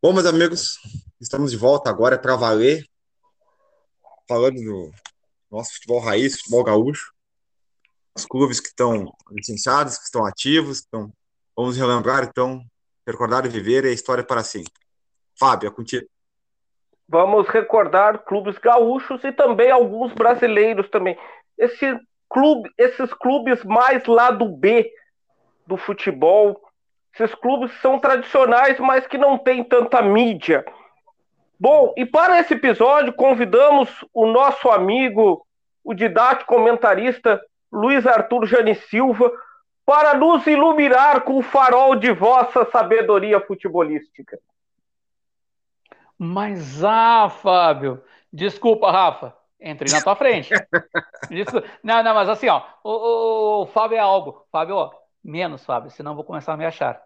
Bom, meus amigos, estamos de volta agora para valer, falando do nosso futebol raiz, futebol gaúcho, os clubes que estão licenciados, que estão ativos, então vamos relembrar, então, recordar e viver a história para sempre. Fábio, é contigo. Vamos recordar clubes gaúchos e também alguns brasileiros também. Esse clube, esses clubes mais lado B do futebol, esses clubes são tradicionais, mas que não têm tanta mídia. Bom, e para esse episódio convidamos o nosso amigo, o didático comentarista Luiz Arthur Jane Silva, para nos iluminar com o farol de vossa sabedoria futebolística. Mas, ah, Fábio, desculpa, Rafa, entrei na tua frente. não, não, mas assim, ó, o, o, Fábio é algo. Fábio, ó, menos, Fábio, senão vou começar a me achar.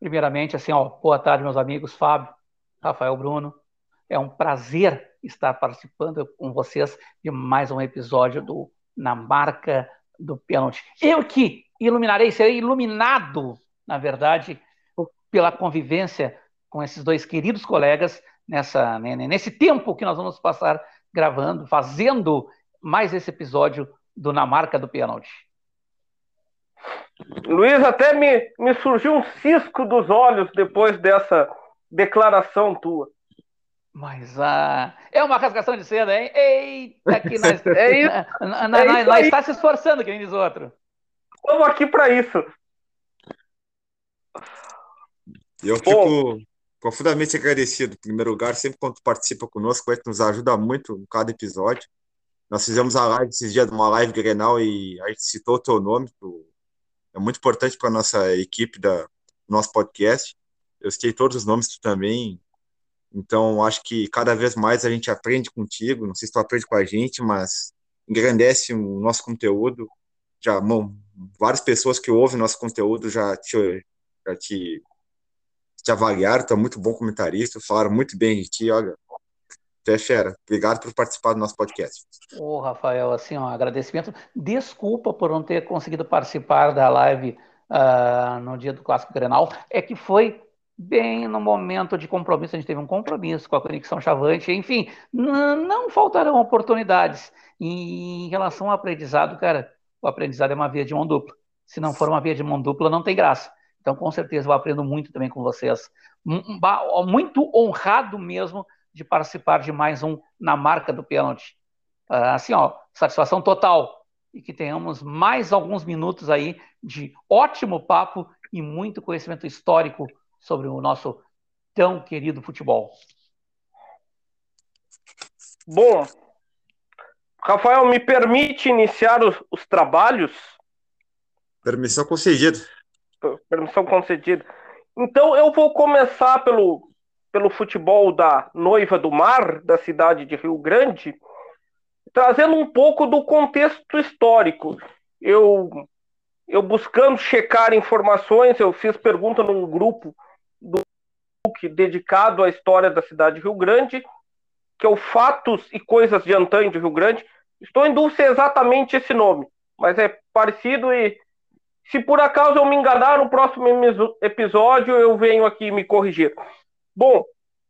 Primeiramente, assim, ó, boa tarde, meus amigos, Fábio, Rafael Bruno. É um prazer estar participando com vocês de mais um episódio do Na Marca do Pênalti. Eu que iluminarei, serei iluminado, na verdade, pela convivência com esses dois queridos colegas nessa, né, nesse tempo que nós vamos passar gravando, fazendo mais esse episódio do Na Marca do Pênalti. Luiz, até me, me surgiu um cisco dos olhos depois dessa declaração tua. Mas ah, é uma rasgação de seda, hein? Eita, que nós, é isso, na, na, é nós, nós está se esforçando, que nem diz outro. Estamos aqui para isso. Eu fico profundamente agradecido, em primeiro lugar, sempre quando participa conosco, é que nos ajuda muito em cada episódio. Nós fizemos a live esses dias, uma live Grenal, e a gente citou o teu nome, tu é muito importante para a nossa equipe da nosso podcast. Eu citei todos os nomes tu também. Então, acho que cada vez mais a gente aprende contigo. Não sei se tu aprende com a gente, mas engrandece o nosso conteúdo. Já, bom, várias pessoas que ouvem nosso conteúdo já te, já te, te avaliaram. Tu é muito bom comentarista, falaram muito bem de ti. Olha, tu é fera. Obrigado por participar do nosso podcast. Ô, Rafael, assim, ó, agradecimento. Desculpa por não ter conseguido participar da live uh, no dia do Clássico Grenal. É que foi bem no momento de compromisso, a gente teve um compromisso com a Conexão Chavante, enfim, não faltarão oportunidades. E em relação ao aprendizado, cara, o aprendizado é uma via de mão dupla. Se não for uma via de mão dupla, não tem graça. Então, com certeza, eu aprendo muito também com vocês. Muito honrado mesmo de participar de mais um na marca do pênalti. Uh, assim, ó, satisfação total. E que tenhamos mais alguns minutos aí de ótimo papo e muito conhecimento histórico sobre o nosso tão querido futebol. Bom, Rafael, me permite iniciar os, os trabalhos? Permissão concedida. Permissão concedida. Então eu vou começar pelo pelo futebol da Noiva do Mar, da cidade de Rio Grande, trazendo um pouco do contexto histórico. Eu, eu buscando checar informações, eu fiz pergunta num grupo do dedicado à história da cidade de Rio Grande, que é o Fatos e Coisas de Antanho de Rio Grande. Estou em dúvida é exatamente esse nome, mas é parecido e se por acaso eu me enganar no próximo episódio, eu venho aqui me corrigir. Bom,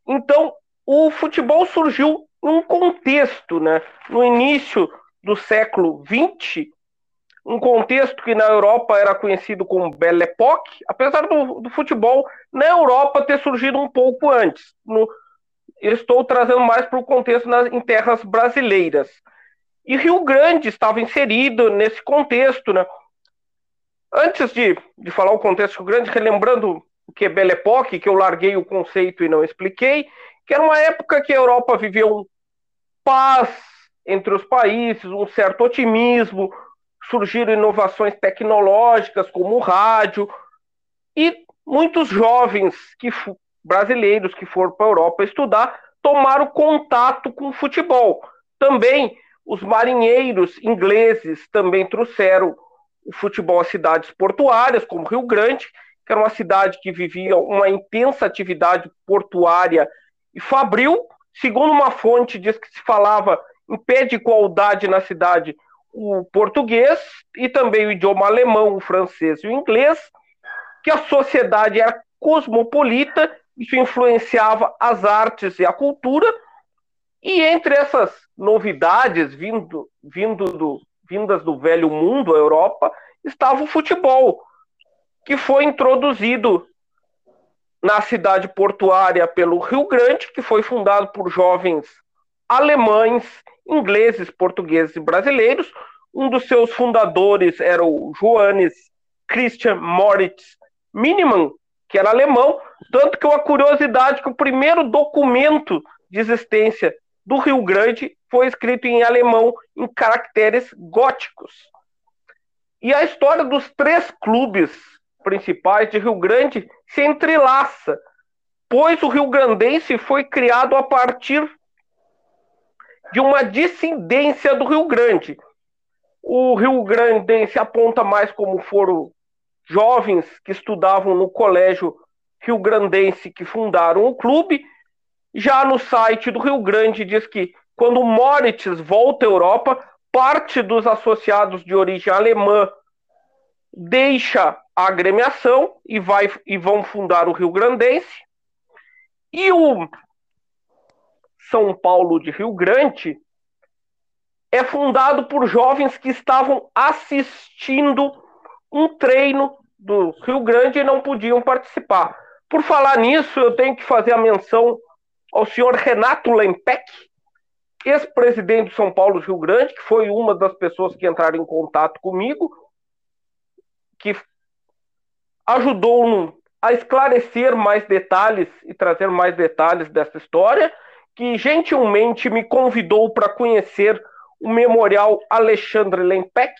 então o futebol surgiu num contexto, né? No início do século XX, um contexto que na Europa era conhecido como Belle Époque, apesar do, do futebol na Europa ter surgido um pouco antes. No, estou trazendo mais para o contexto nas, em terras brasileiras. E Rio Grande estava inserido nesse contexto, né? Antes de, de falar o contexto Rio Grande, relembrando que é Belle Époque, que eu larguei o conceito e não expliquei, que era uma época que a Europa vivia um paz entre os países, um certo otimismo, surgiram inovações tecnológicas como o rádio, e muitos jovens que brasileiros que foram para a Europa estudar tomaram contato com o futebol. Também os marinheiros ingleses também trouxeram o futebol às cidades portuárias, como Rio Grande, que era uma cidade que vivia uma intensa atividade portuária e fabril. Segundo uma fonte, diz que se falava em pé de igualdade na cidade o português e também o idioma alemão, o francês e o inglês, que a sociedade era cosmopolita isso influenciava as artes e a cultura, e entre essas novidades vindo, vindo do, vindas do velho mundo, a Europa, estava o futebol, que foi introduzido na cidade portuária pelo Rio Grande, que foi fundado por jovens alemães, ingleses, portugueses e brasileiros. Um dos seus fundadores era o Johannes Christian Moritz Miniman, que era alemão, tanto que uma curiosidade que o primeiro documento de existência do Rio Grande foi escrito em alemão em caracteres góticos. E a história dos três clubes principais de Rio Grande se entrelaça, pois o Rio Grandense foi criado a partir de uma dissidência do Rio Grande. O Rio Grandense aponta mais como foram jovens que estudavam no colégio Rio Grandense que fundaram o clube. Já no site do Rio Grande diz que quando Moritz volta à Europa, parte dos associados de origem alemã deixa a agremiação e, vai, e vão fundar o Rio Grandense. E o São Paulo de Rio Grande é fundado por jovens que estavam assistindo um treino do Rio Grande e não podiam participar. Por falar nisso, eu tenho que fazer a menção ao senhor Renato Lempec, ex-presidente do São Paulo Rio Grande, que foi uma das pessoas que entraram em contato comigo, que ajudou a esclarecer mais detalhes e trazer mais detalhes dessa história, que gentilmente me convidou para conhecer o Memorial Alexandre Lempec,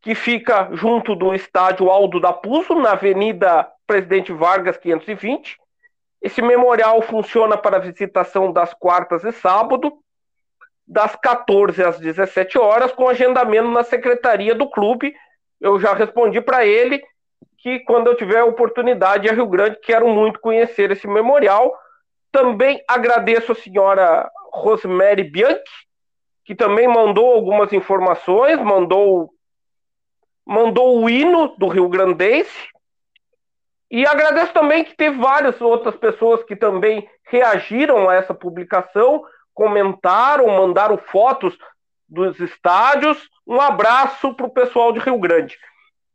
que fica junto do estádio Aldo da Puso, na Avenida Presidente Vargas 520. Esse memorial funciona para visitação das quartas e sábado, das 14 às 17 horas, com agendamento na secretaria do clube. Eu já respondi para ele que quando eu tiver a oportunidade a Rio Grande, quero muito conhecer esse memorial. Também agradeço a senhora Rosemary Bianchi, que também mandou algumas informações, mandou mandou o hino do Rio Grandense. E agradeço também que teve várias outras pessoas que também reagiram a essa publicação, comentaram, mandaram fotos dos estádios. Um abraço para o pessoal de Rio Grande.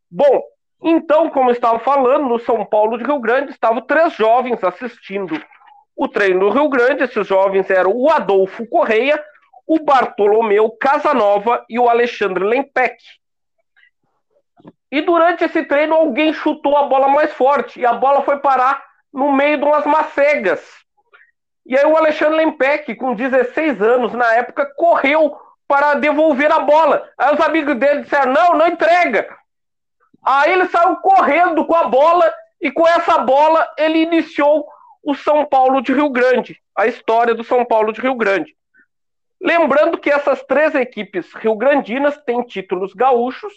Bom, então, como eu estava falando, no São Paulo de Rio Grande estavam três jovens assistindo o treino do Rio Grande. Esses jovens eram o Adolfo Correia, o Bartolomeu Casanova e o Alexandre Lempec. E durante esse treino, alguém chutou a bola mais forte e a bola foi parar no meio de umas macegas. E aí o Alexandre Lempec, com 16 anos na época, correu para devolver a bola. Aí os amigos dele disseram: não, não entrega. Aí ele saiu correndo com a bola e com essa bola ele iniciou o São Paulo de Rio Grande, a história do São Paulo de Rio Grande. Lembrando que essas três equipes rio-grandinas têm títulos gaúchos,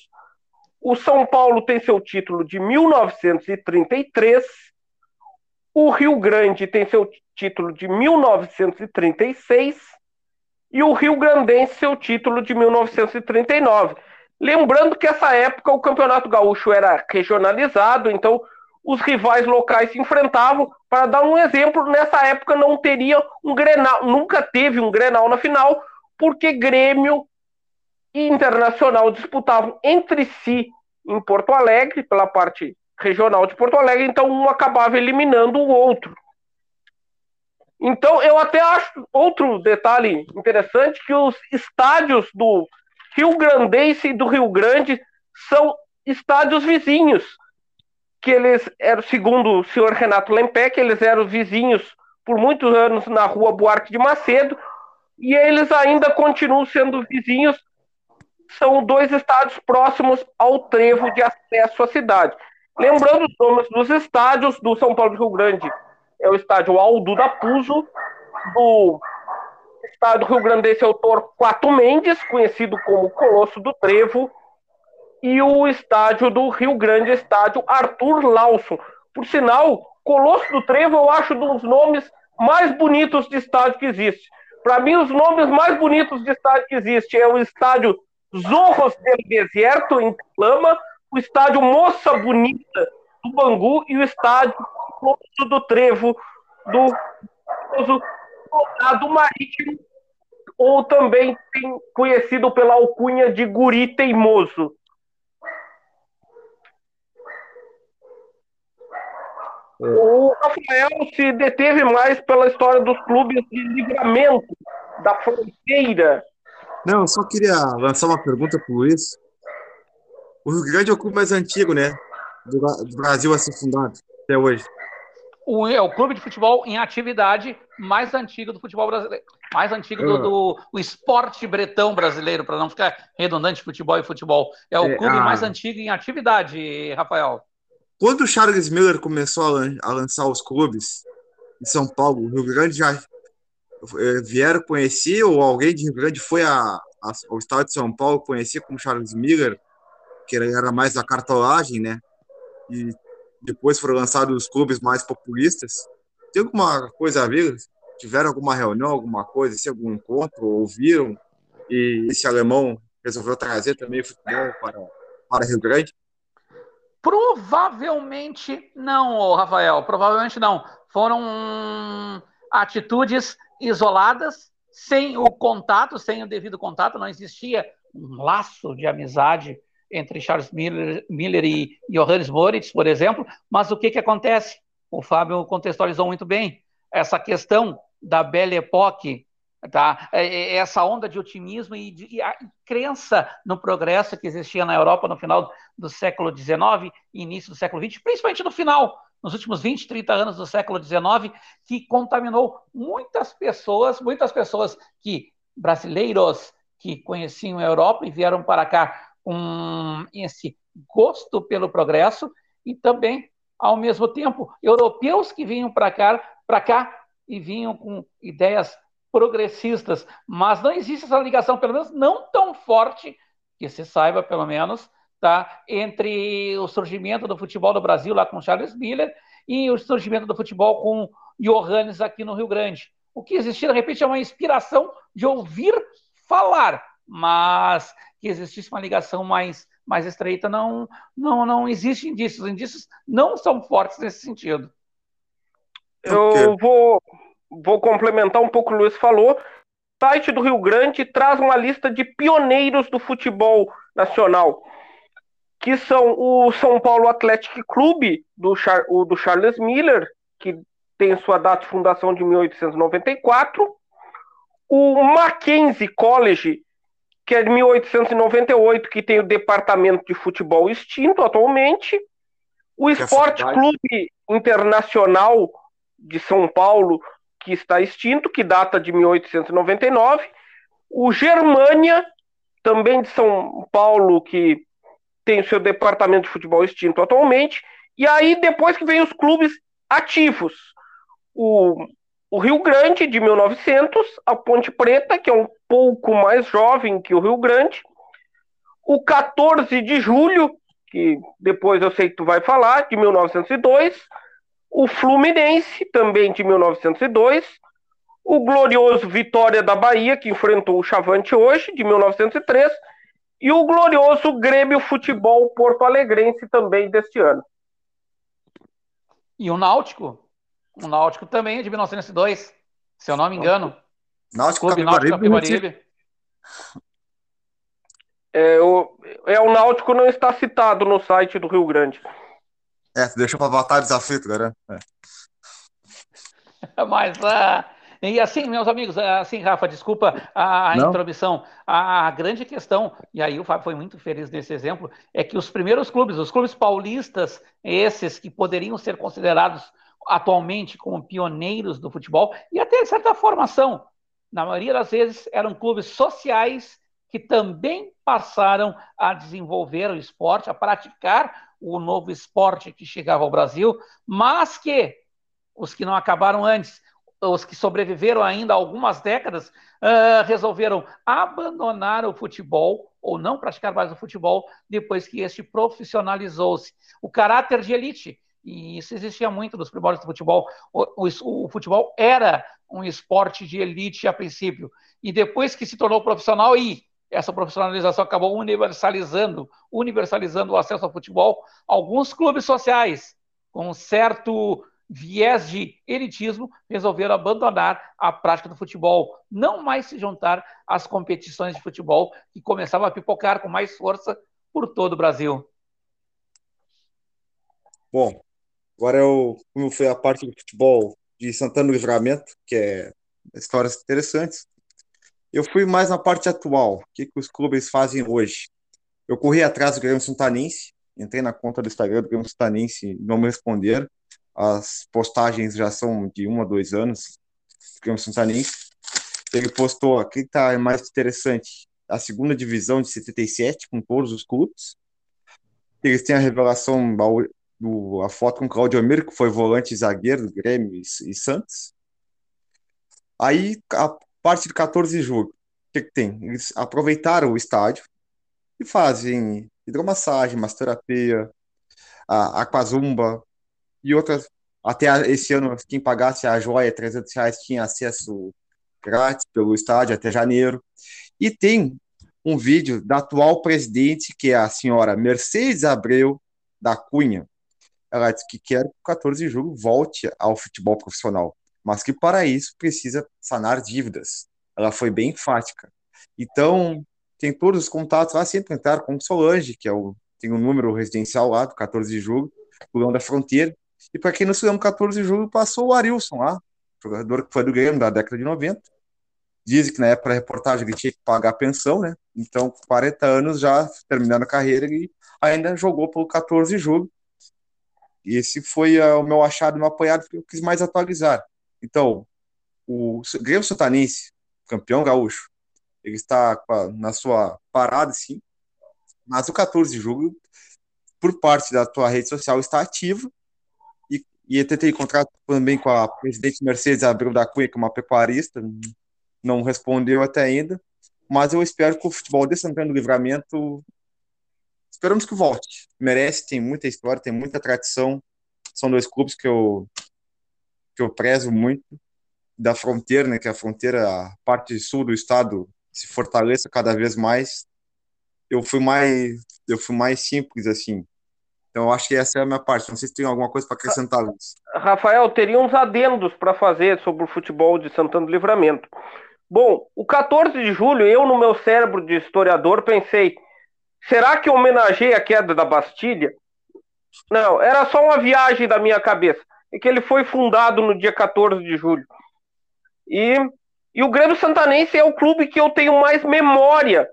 o São Paulo tem seu título de 1933. O Rio Grande tem seu título de 1936. E o Rio Grandense seu título de 1939. Lembrando que essa época o Campeonato Gaúcho era regionalizado, então os rivais locais se enfrentavam. Para dar um exemplo, nessa época não teria um Grenal, nunca teve um Grenal na final, porque Grêmio e Internacional disputavam entre si em Porto Alegre, pela parte regional de Porto Alegre, então um acabava eliminando o outro. Então, eu até acho outro detalhe interessante que os estádios do Rio Grandense e do Rio Grande são estádios vizinhos, que eles eram, segundo o senhor Renato Lempec, eles eram vizinhos por muitos anos na rua Buarque de Macedo, e eles ainda continuam sendo vizinhos são dois estádios próximos ao trevo de acesso à cidade. Lembrando os nomes dos estádios do São Paulo do Rio Grande, é o estádio Aldo da Puso, do estádio Rio Grandense é o Torquato Mendes, conhecido como Colosso do Trevo, e o estádio do Rio Grande, estádio Arthur Lawson. Por sinal, Colosso do Trevo eu acho um dos nomes mais bonitos de estádio que existe. Para mim, os nomes mais bonitos de estádio que existe é o estádio Zorros del Deserto, em Lama, o estádio Moça Bonita do Bangu e o estádio Do Trevo, do soldado marítimo, ou também conhecido pela alcunha de Guri Teimoso. É. O Rafael se deteve mais pela história dos clubes de livramento da fronteira. Não, eu só queria lançar uma pergunta para o Luiz. O Rio Grande é o clube mais antigo, né? Do, do Brasil a ser fundado até hoje. O, é o clube de futebol em atividade mais antigo do futebol brasileiro. Mais antigo do, ah. do esporte bretão brasileiro, para não ficar redundante futebol e futebol. É o é, clube mais antigo em atividade, Rafael. Quando o Charles Miller começou a, lançar os clubes em São Paulo, o Rio Grande já é, vieram conhecer, ou alguém de Rio Grande foi a, a, ao estado de São Paulo conhecer como Charles Miller, que era mais da cartolagem, né? E depois foram lançados os clubes mais populistas. Tem alguma coisa a ver? Tiveram alguma reunião, alguma coisa, se algum encontro, ouviram? E esse alemão resolveu trazer também futebol para, para Rio Grande? Provavelmente não, Rafael. Provavelmente não. Foram atitudes isoladas, sem o contato, sem o devido contato. Não existia um laço de amizade entre Charles Miller, Miller e Johannes Moritz, por exemplo. Mas o que, que acontece? O Fábio contextualizou muito bem essa questão da Belle Époque Tá? É, é, essa onda de otimismo e, de, e a crença no progresso que existia na Europa no final do século XIX e início do século XX, principalmente no final, nos últimos 20, 30 anos do século XIX, que contaminou muitas pessoas, muitas pessoas que brasileiros que conheciam a Europa e vieram para cá com esse gosto pelo progresso e também, ao mesmo tempo, europeus que vinham para cá, para cá e vinham com ideias progressistas, mas não existe essa ligação, pelo menos não tão forte, que se saiba, pelo menos, tá, entre o surgimento do futebol do Brasil lá com Charles Miller e o surgimento do futebol com Johannes aqui no Rio Grande. O que existia, de repente, é uma inspiração de ouvir falar, mas que existisse uma ligação mais, mais estreita, não, não, não existe indícios. Os indícios não são fortes nesse sentido. Eu vou, vou complementar um pouco o que o Luiz falou. O site do Rio Grande traz uma lista de pioneiros do futebol nacional, que são o São Paulo Athletic Clube, do, Char o do Charles Miller, que tem sua data de fundação de 1894, o Mackenzie College, que é de 1898, que tem o departamento de futebol extinto atualmente, o Esporte Clube Internacional de São Paulo, que está extinto, que data de 1899. O Germânia, também de São Paulo, que tem o seu departamento de futebol extinto atualmente. E aí, depois que vem os clubes ativos. O, o Rio Grande, de 1900, a Ponte Preta, que é um pouco mais jovem que o Rio Grande. O 14 de julho, que depois eu sei que tu vai falar, de 1902 o Fluminense, também de 1902, o glorioso Vitória da Bahia, que enfrentou o Chavante hoje, de 1903, e o glorioso Grêmio Futebol Porto Alegrense, também deste ano. E o Náutico? O Náutico também é de 1902, se eu não me engano. Náutico Clube Náutico Capibaribe. É, o, é, o Náutico não está citado no site do Rio Grande. É, deixou para votar desafio, né? É. Mas, uh, e assim, meus amigos, ah, assim, Rafa, desculpa a, a intromissão. A, a, grande questão, e aí o Fábio foi muito feliz nesse exemplo, é que os primeiros clubes, os clubes paulistas, esses que poderiam ser considerados atualmente como pioneiros do futebol, e até de certa formação, na maioria das vezes eram clubes sociais que também passaram a desenvolver o esporte, a praticar o novo esporte que chegava ao Brasil, mas que os que não acabaram antes, os que sobreviveram ainda algumas décadas, uh, resolveram abandonar o futebol ou não praticar mais o futebol depois que este profissionalizou-se. O caráter de elite, e isso existia muito nos primórdios do futebol, o, o, o futebol era um esporte de elite a princípio, e depois que se tornou profissional, e essa profissionalização acabou universalizando, universalizando o acesso ao futebol. Alguns clubes sociais, com certo viés de elitismo, resolveram abandonar a prática do futebol, não mais se juntar às competições de futebol que começavam a pipocar com mais força por todo o Brasil. Bom, agora eu, como foi a parte do futebol de Santana do Livramento, que é histórias interessantes, eu fui mais na parte atual, o que, que os clubes fazem hoje. Eu corri atrás do Grêmio Santanense, entrei na conta do Instagram do Grêmio Santanense, não me responderam. As postagens já são de um a dois anos, do Grêmio Santanense. Ele postou, aqui está mais interessante, a segunda divisão de 77, com todos os clubes. Eles têm a revelação, a foto com o Claudio Amir, que foi volante e zagueiro do Grêmio e, e Santos. Aí, a parte de 14 de julho, o que, que tem? Eles aproveitaram o estádio, e fazem hidromassagem, massoterapia, a aquazumba e outras. Até esse ano, quem pagasse a joia 300 reais tinha acesso grátis pelo estádio até janeiro. E tem um vídeo da atual presidente, que é a senhora Mercedes Abreu da Cunha. Ela que quer que o 14 de julho volte ao futebol profissional, mas que para isso precisa sanar dívidas. Ela foi bem enfática. Então, tem todos os contatos lá, sempre entraram com o Solange, que é o, tem um número residencial lá, do 14 de julho, Pulão da Fronteira. E para quem não se lembra, 14 de julho passou o Arilson lá, jogador que foi do Grêmio da década de 90. Dizem que na época da reportagem ele tinha que pagar a pensão, né? Então, 40 anos já terminando a carreira, ele ainda jogou pelo 14 de julho. E esse foi uh, o meu achado, meu apoiado, porque eu quis mais atualizar. Então, o Grêmio Santanense, campeão gaúcho, ele está na sua parada, sim. Mas o 14 de julho, por parte da tua rede social, está ativo. E, e eu tentei encontrar também com a presidente Mercedes Abreu da Cunha, que é uma pecuarista, não respondeu até ainda. Mas eu espero que o futebol de Santana do Livramento esperamos que volte. Merece, tem muita história, tem muita tradição. São dois clubes que eu que eu prezo muito da fronteira, né, que a fronteira, a parte sul do estado se fortaleça cada vez mais. Eu fui mais, eu fui mais simples assim. Então, acho que essa é a minha parte. Não sei se tem alguma coisa para acrescentar, Luiz. Rafael, teria uns adendos para fazer sobre o futebol de Santana do Livramento. Bom, o 14 de julho, eu, no meu cérebro de historiador, pensei: será que homenageei a queda da Bastilha? Não, era só uma viagem da minha cabeça. É que ele foi fundado no dia 14 de julho. E e o Grêmio Santanense é o clube que eu tenho mais memória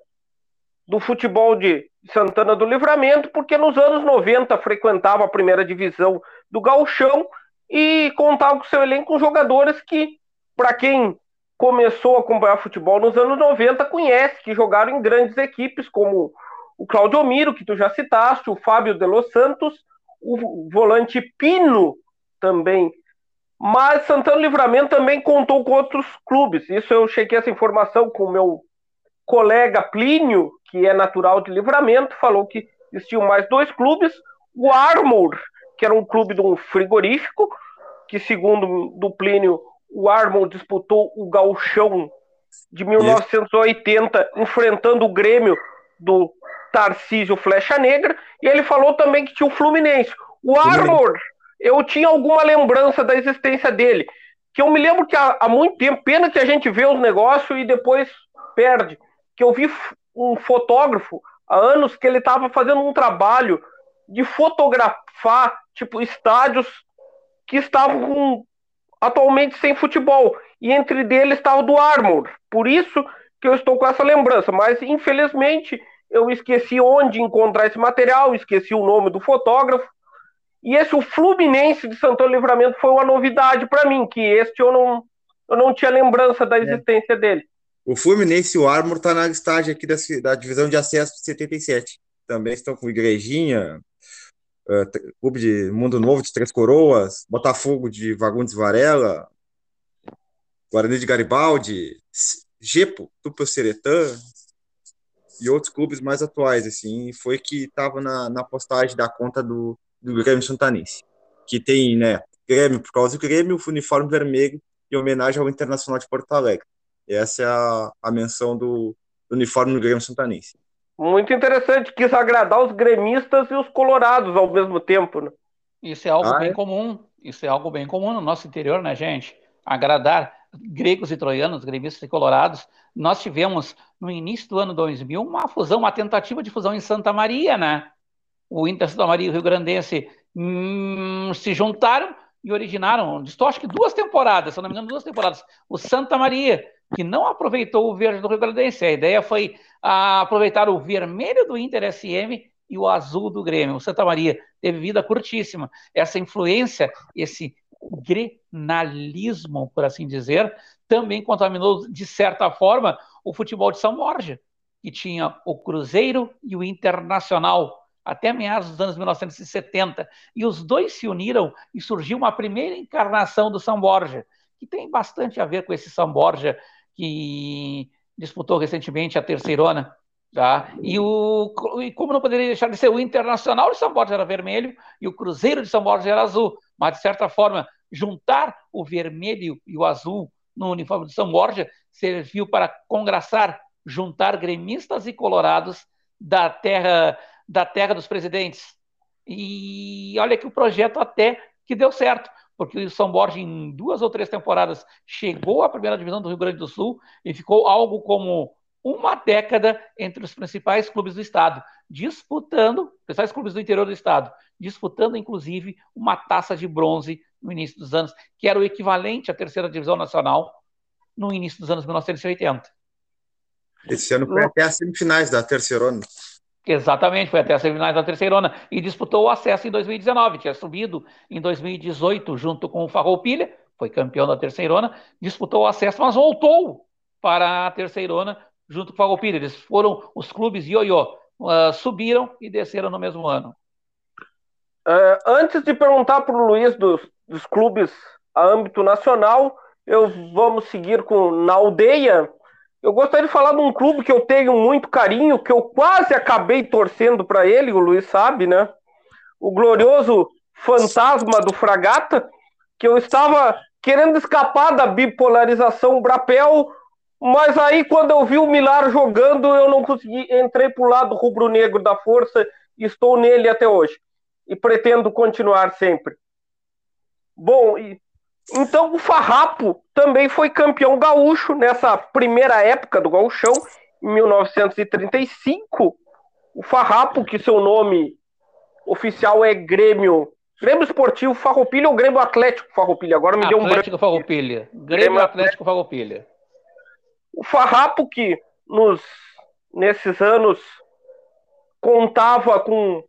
do futebol de Santana do Livramento, porque nos anos 90 frequentava a primeira divisão do Gauchão e contava com seu elenco com jogadores que, para quem começou a acompanhar futebol nos anos 90, conhece, que jogaram em grandes equipes, como o Claudio Miro, que tu já citaste, o Fábio de Los Santos, o volante Pino também mas Santana Livramento também contou com outros clubes. Isso eu chequei essa informação com o meu colega Plínio, que é natural de Livramento, falou que existiam mais dois clubes. O Armour, que era um clube de um frigorífico, que segundo do Plínio, o Armour disputou o gauchão de 1980, enfrentando o Grêmio do Tarcísio Flecha Negra, e ele falou também que tinha o Fluminense. O Armour eu tinha alguma lembrança da existência dele. Que eu me lembro que há, há muito tempo, pena que a gente vê os negócios e depois perde. Que eu vi um fotógrafo há anos que ele estava fazendo um trabalho de fotografar, tipo, estádios que estavam atualmente sem futebol. E entre deles estava o do Armour. Por isso que eu estou com essa lembrança. Mas, infelizmente, eu esqueci onde encontrar esse material, esqueci o nome do fotógrafo. E esse, o Fluminense de Santo Livramento, foi uma novidade para mim, que este eu não, eu não tinha lembrança da é. existência é. dele. O Fluminense e o Armor tá na listagem aqui da, da divisão de acesso de 77. Também estão com Igrejinha, uh, Clube de Mundo Novo de Três Coroas, Botafogo de Vagundes Varela, Guarani de Garibaldi, Gepo, Tupel Seretã e outros clubes mais atuais, assim, foi que estava na, na postagem da conta do, do Grêmio Santanense, que tem, né, Grêmio por causa do Grêmio, o uniforme vermelho em homenagem ao Internacional de Porto Alegre. Essa é a, a menção do, do uniforme do Grêmio Santanense. Muito interessante, quis agradar os gremistas e os colorados ao mesmo tempo, né? Isso é algo ah, bem é? comum. Isso é algo bem comum no nosso interior, né, gente? Agradar gregos e troianos, gremistas e colorados. Nós tivemos, no início do ano 2000, uma fusão, uma tentativa de fusão em Santa Maria, né? O Inter Santa Maria e o Rio Grandense hum, se juntaram e originaram, acho que duas temporadas, se não me engano, duas temporadas. O Santa Maria, que não aproveitou o verde do Rio Grandense. A ideia foi aproveitar o vermelho do Inter SM e o azul do Grêmio. O Santa Maria teve vida curtíssima. Essa influência, esse grenalismo, por assim dizer, também contaminou, de certa forma, o futebol de São Borja, que tinha o Cruzeiro e o Internacional até meados dos anos 1970. E os dois se uniram e surgiu uma primeira encarnação do São Borja, que tem bastante a ver com esse São Borja que disputou recentemente a Terceirona. Tá? E, o, e como não poderia deixar de ser o Internacional de São Borja era vermelho e o Cruzeiro de São Borja era azul, mas de certa forma juntar o vermelho e o azul no uniforme de São Borja serviu para congraçar, juntar gremistas e colorados da terra da terra dos presidentes. E olha que o projeto até que deu certo, porque o São Borja, em duas ou três temporadas, chegou à primeira divisão do Rio Grande do Sul e ficou algo como uma década entre os principais clubes do estado, disputando, principais clubes do interior do estado, disputando inclusive uma taça de bronze no início dos anos, que era o equivalente à terceira divisão nacional no início dos anos 1980. Esse ano foi até as semifinais da terceirona. Exatamente, foi até as semifinais da Terceirona e disputou o acesso em 2019. Tinha subido em 2018 junto com o Farroupilha, foi campeão da Terceirona, disputou o acesso, mas voltou para a Terceirona junto com o Farroupilha. Eles foram os clubes ioiô, uh, subiram e desceram no mesmo ano. Uh, antes de perguntar para o Luiz dos, dos clubes a âmbito nacional, eu vamos seguir com na aldeia eu gostaria de falar de um clube que eu tenho muito carinho, que eu quase acabei torcendo para ele, o Luiz sabe, né? O glorioso fantasma do Fragata, que eu estava querendo escapar da bipolarização Brapel, mas aí quando eu vi o Milar jogando, eu não consegui, entrei para o lado rubro-negro da força estou nele até hoje. E pretendo continuar sempre. Bom, e então o Farrapo também foi campeão gaúcho nessa primeira época do gauchão, em 1935. O Farrapo, que seu nome oficial é Grêmio Grêmio Esportivo Farroupilha ou Grêmio Atlético Farroupilha? Agora me Atlético deu um branco. Farroupilha. Grêmio, Grêmio Atlético Farroupilha. O Farrapo que nos nesses anos contava com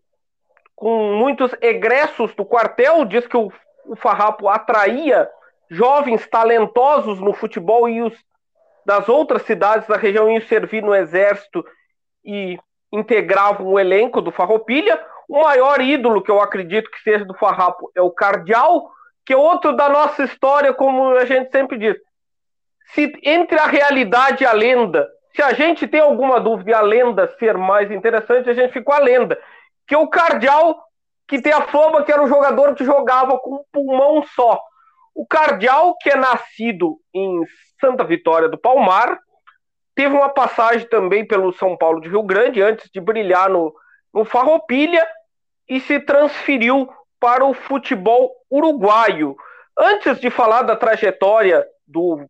com muitos egressos do quartel, diz que o o Farrapo atraía jovens talentosos no futebol e os das outras cidades da região iam servir no exército e integravam o elenco do Farroupilha. O maior ídolo que eu acredito que seja do Farrapo é o Cardial, que é outro da nossa história, como a gente sempre diz. Se entre a realidade e a lenda, se a gente tem alguma dúvida a lenda ser mais interessante, a gente fica com a lenda. Que o Cardial que tem a fama que era um jogador que jogava com um pulmão só. O Cardial, que é nascido em Santa Vitória do Palmar, teve uma passagem também pelo São Paulo de Rio Grande antes de brilhar no, no Farroupilha e se transferiu para o futebol uruguaio. Antes de falar da trajetória do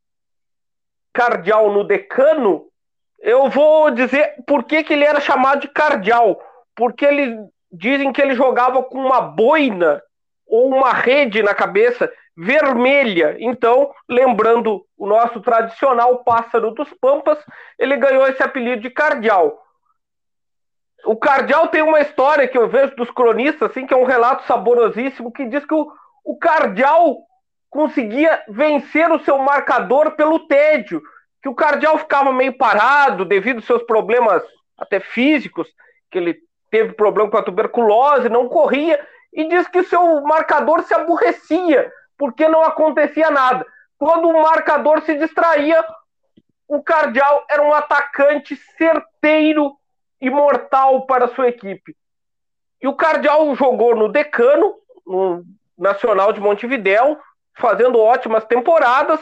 Cardial no Decano, eu vou dizer por que, que ele era chamado de Cardial. Porque ele dizem que ele jogava com uma boina ou uma rede na cabeça vermelha. Então, lembrando o nosso tradicional pássaro dos Pampas, ele ganhou esse apelido de Cardial. O Cardial tem uma história que eu vejo dos cronistas, assim, que é um relato saborosíssimo, que diz que o, o Cardial conseguia vencer o seu marcador pelo tédio, que o Cardial ficava meio parado devido aos seus problemas até físicos, que ele teve problema com a tuberculose, não corria, e diz que seu marcador se aborrecia, porque não acontecia nada. Quando o marcador se distraía, o Cardial era um atacante certeiro e mortal para sua equipe. E o Cardial jogou no Decano, no Nacional de Montevidéu, fazendo ótimas temporadas.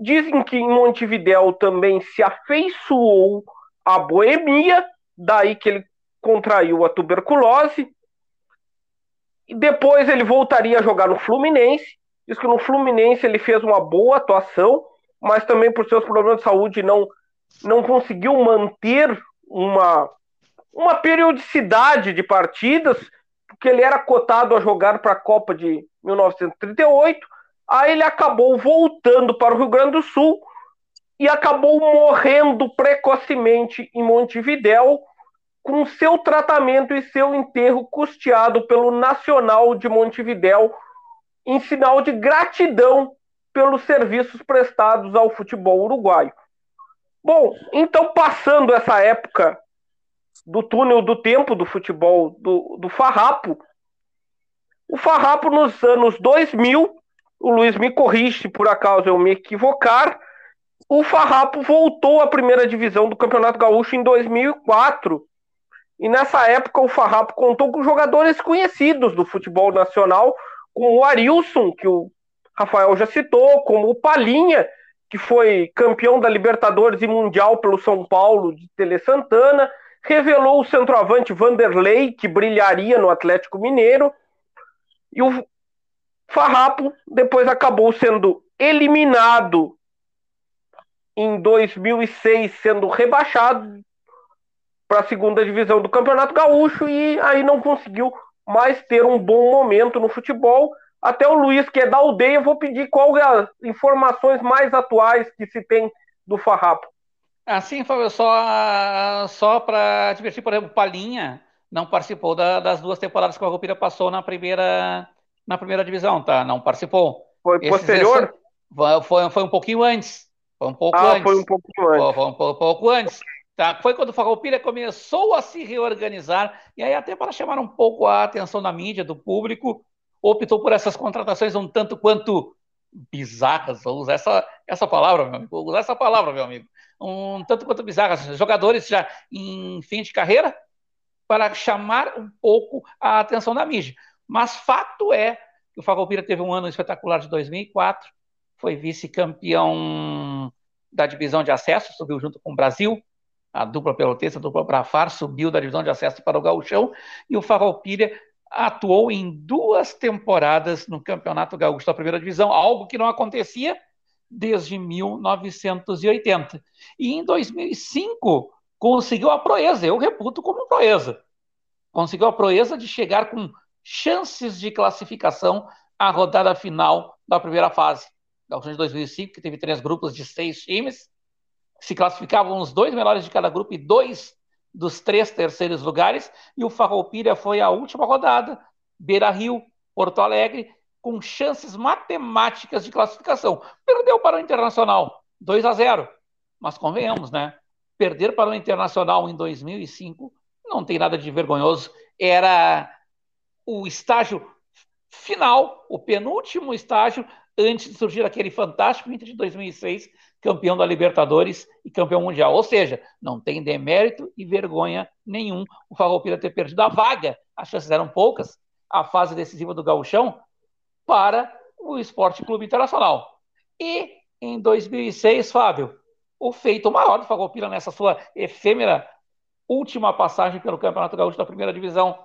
Dizem que em Montevidéu também se afeiçoou a boemia, daí que ele contraiu a tuberculose. E depois ele voltaria a jogar no Fluminense. Diz que no Fluminense ele fez uma boa atuação, mas também por seus problemas de saúde não, não conseguiu manter uma, uma periodicidade de partidas, porque ele era cotado a jogar para a Copa de 1938. Aí ele acabou voltando para o Rio Grande do Sul e acabou morrendo precocemente em Montevidéu, com seu tratamento e seu enterro custeado pelo Nacional de Montevidéu, em sinal de gratidão pelos serviços prestados ao futebol uruguaio. Bom, então passando essa época do túnel do tempo do futebol do, do Farrapo, o Farrapo nos anos 2000, o Luiz me corrige por acaso eu me equivocar, o Farrapo voltou à primeira divisão do Campeonato Gaúcho em 2004. E nessa época o Farrapo contou com jogadores conhecidos do futebol nacional, como o Arilson, que o Rafael já citou, como o Palinha, que foi campeão da Libertadores e Mundial pelo São Paulo de Tele Santana, revelou o centroavante Vanderlei, que brilharia no Atlético Mineiro, e o Farrapo depois acabou sendo eliminado em 2006 sendo rebaixado para a segunda divisão do Campeonato Gaúcho e aí não conseguiu mais ter um bom momento no futebol. Até o Luiz, que é da aldeia, vou pedir qual é as informações mais atuais que se tem do Farrapo. Assim, Fábio, só, só para divertir, por exemplo, Palinha não participou da, das duas temporadas que o Farroupilha passou na primeira, na primeira divisão, tá? Não participou. Foi posterior? Foi, foi um pouquinho antes. Foi um pouco ah, antes. foi um pouco antes. Foi, um pouco, pouco antes. Tá? Foi quando o Farroupilha começou a se reorganizar, e aí até para chamar um pouco a atenção da mídia, do público, optou por essas contratações um tanto quanto bizarras, vou usar essa, essa palavra, meu amigo, vou usar essa palavra, meu amigo, um tanto quanto bizarras, jogadores já em fim de carreira, para chamar um pouco a atenção da mídia. Mas fato é que o Farroupilha teve um ano espetacular de 2004, foi vice-campeão da divisão de acesso, subiu junto com o Brasil, a dupla pelotista, a dupla Brafar, subiu da divisão de acesso para o Gauchão, e o Farroupilha atuou em duas temporadas no Campeonato Gaúcho da primeira divisão, algo que não acontecia desde 1980. E em 2005 conseguiu a proeza, eu reputo como proeza. Conseguiu a proeza de chegar com chances de classificação à rodada final da primeira fase Audição de 2005, que teve três grupos de seis times, se classificavam os dois melhores de cada grupo e dois dos três terceiros lugares, e o Farroupilha foi a última rodada, Beira Rio, Porto Alegre, com chances matemáticas de classificação. Perdeu para o Internacional, 2 a 0. Mas convenhamos, né? Perder para o Internacional em 2005 não tem nada de vergonhoso. Era o estágio final, o penúltimo estágio antes de surgir aquele fantástico Inter de 2006, campeão da Libertadores e campeão mundial. Ou seja, não tem demérito e vergonha nenhum o Farroupilha ter perdido a vaga, as chances eram poucas, a fase decisiva do gauchão, para o Esporte Clube Internacional. E em 2006, Fábio, o feito maior do Farroupilha nessa sua efêmera última passagem pelo Campeonato Gaúcho da primeira divisão,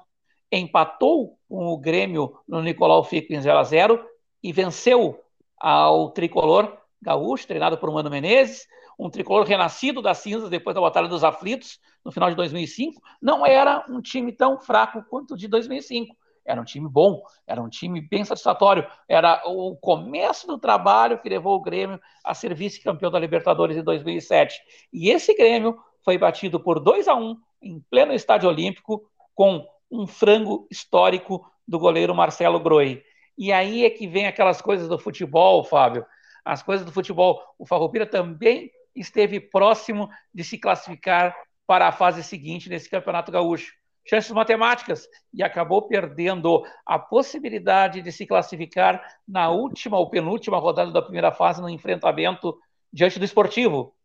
empatou com o Grêmio no Nicolau Fico em 0 a 0 e venceu ao tricolor gaúcho, treinado por Mano Menezes, um tricolor renascido das cinzas depois da Batalha dos Aflitos, no final de 2005. Não era um time tão fraco quanto o de 2005. Era um time bom, era um time bem satisfatório. Era o começo do trabalho que levou o Grêmio a ser vice-campeão da Libertadores em 2007. E esse Grêmio foi batido por 2 a 1 em pleno Estádio Olímpico, com um frango histórico do goleiro Marcelo Groi. E aí é que vem aquelas coisas do futebol, Fábio. As coisas do futebol. O Farroupilha também esteve próximo de se classificar para a fase seguinte nesse Campeonato Gaúcho. Chances matemáticas e acabou perdendo a possibilidade de se classificar na última ou penúltima rodada da primeira fase no enfrentamento diante do Esportivo,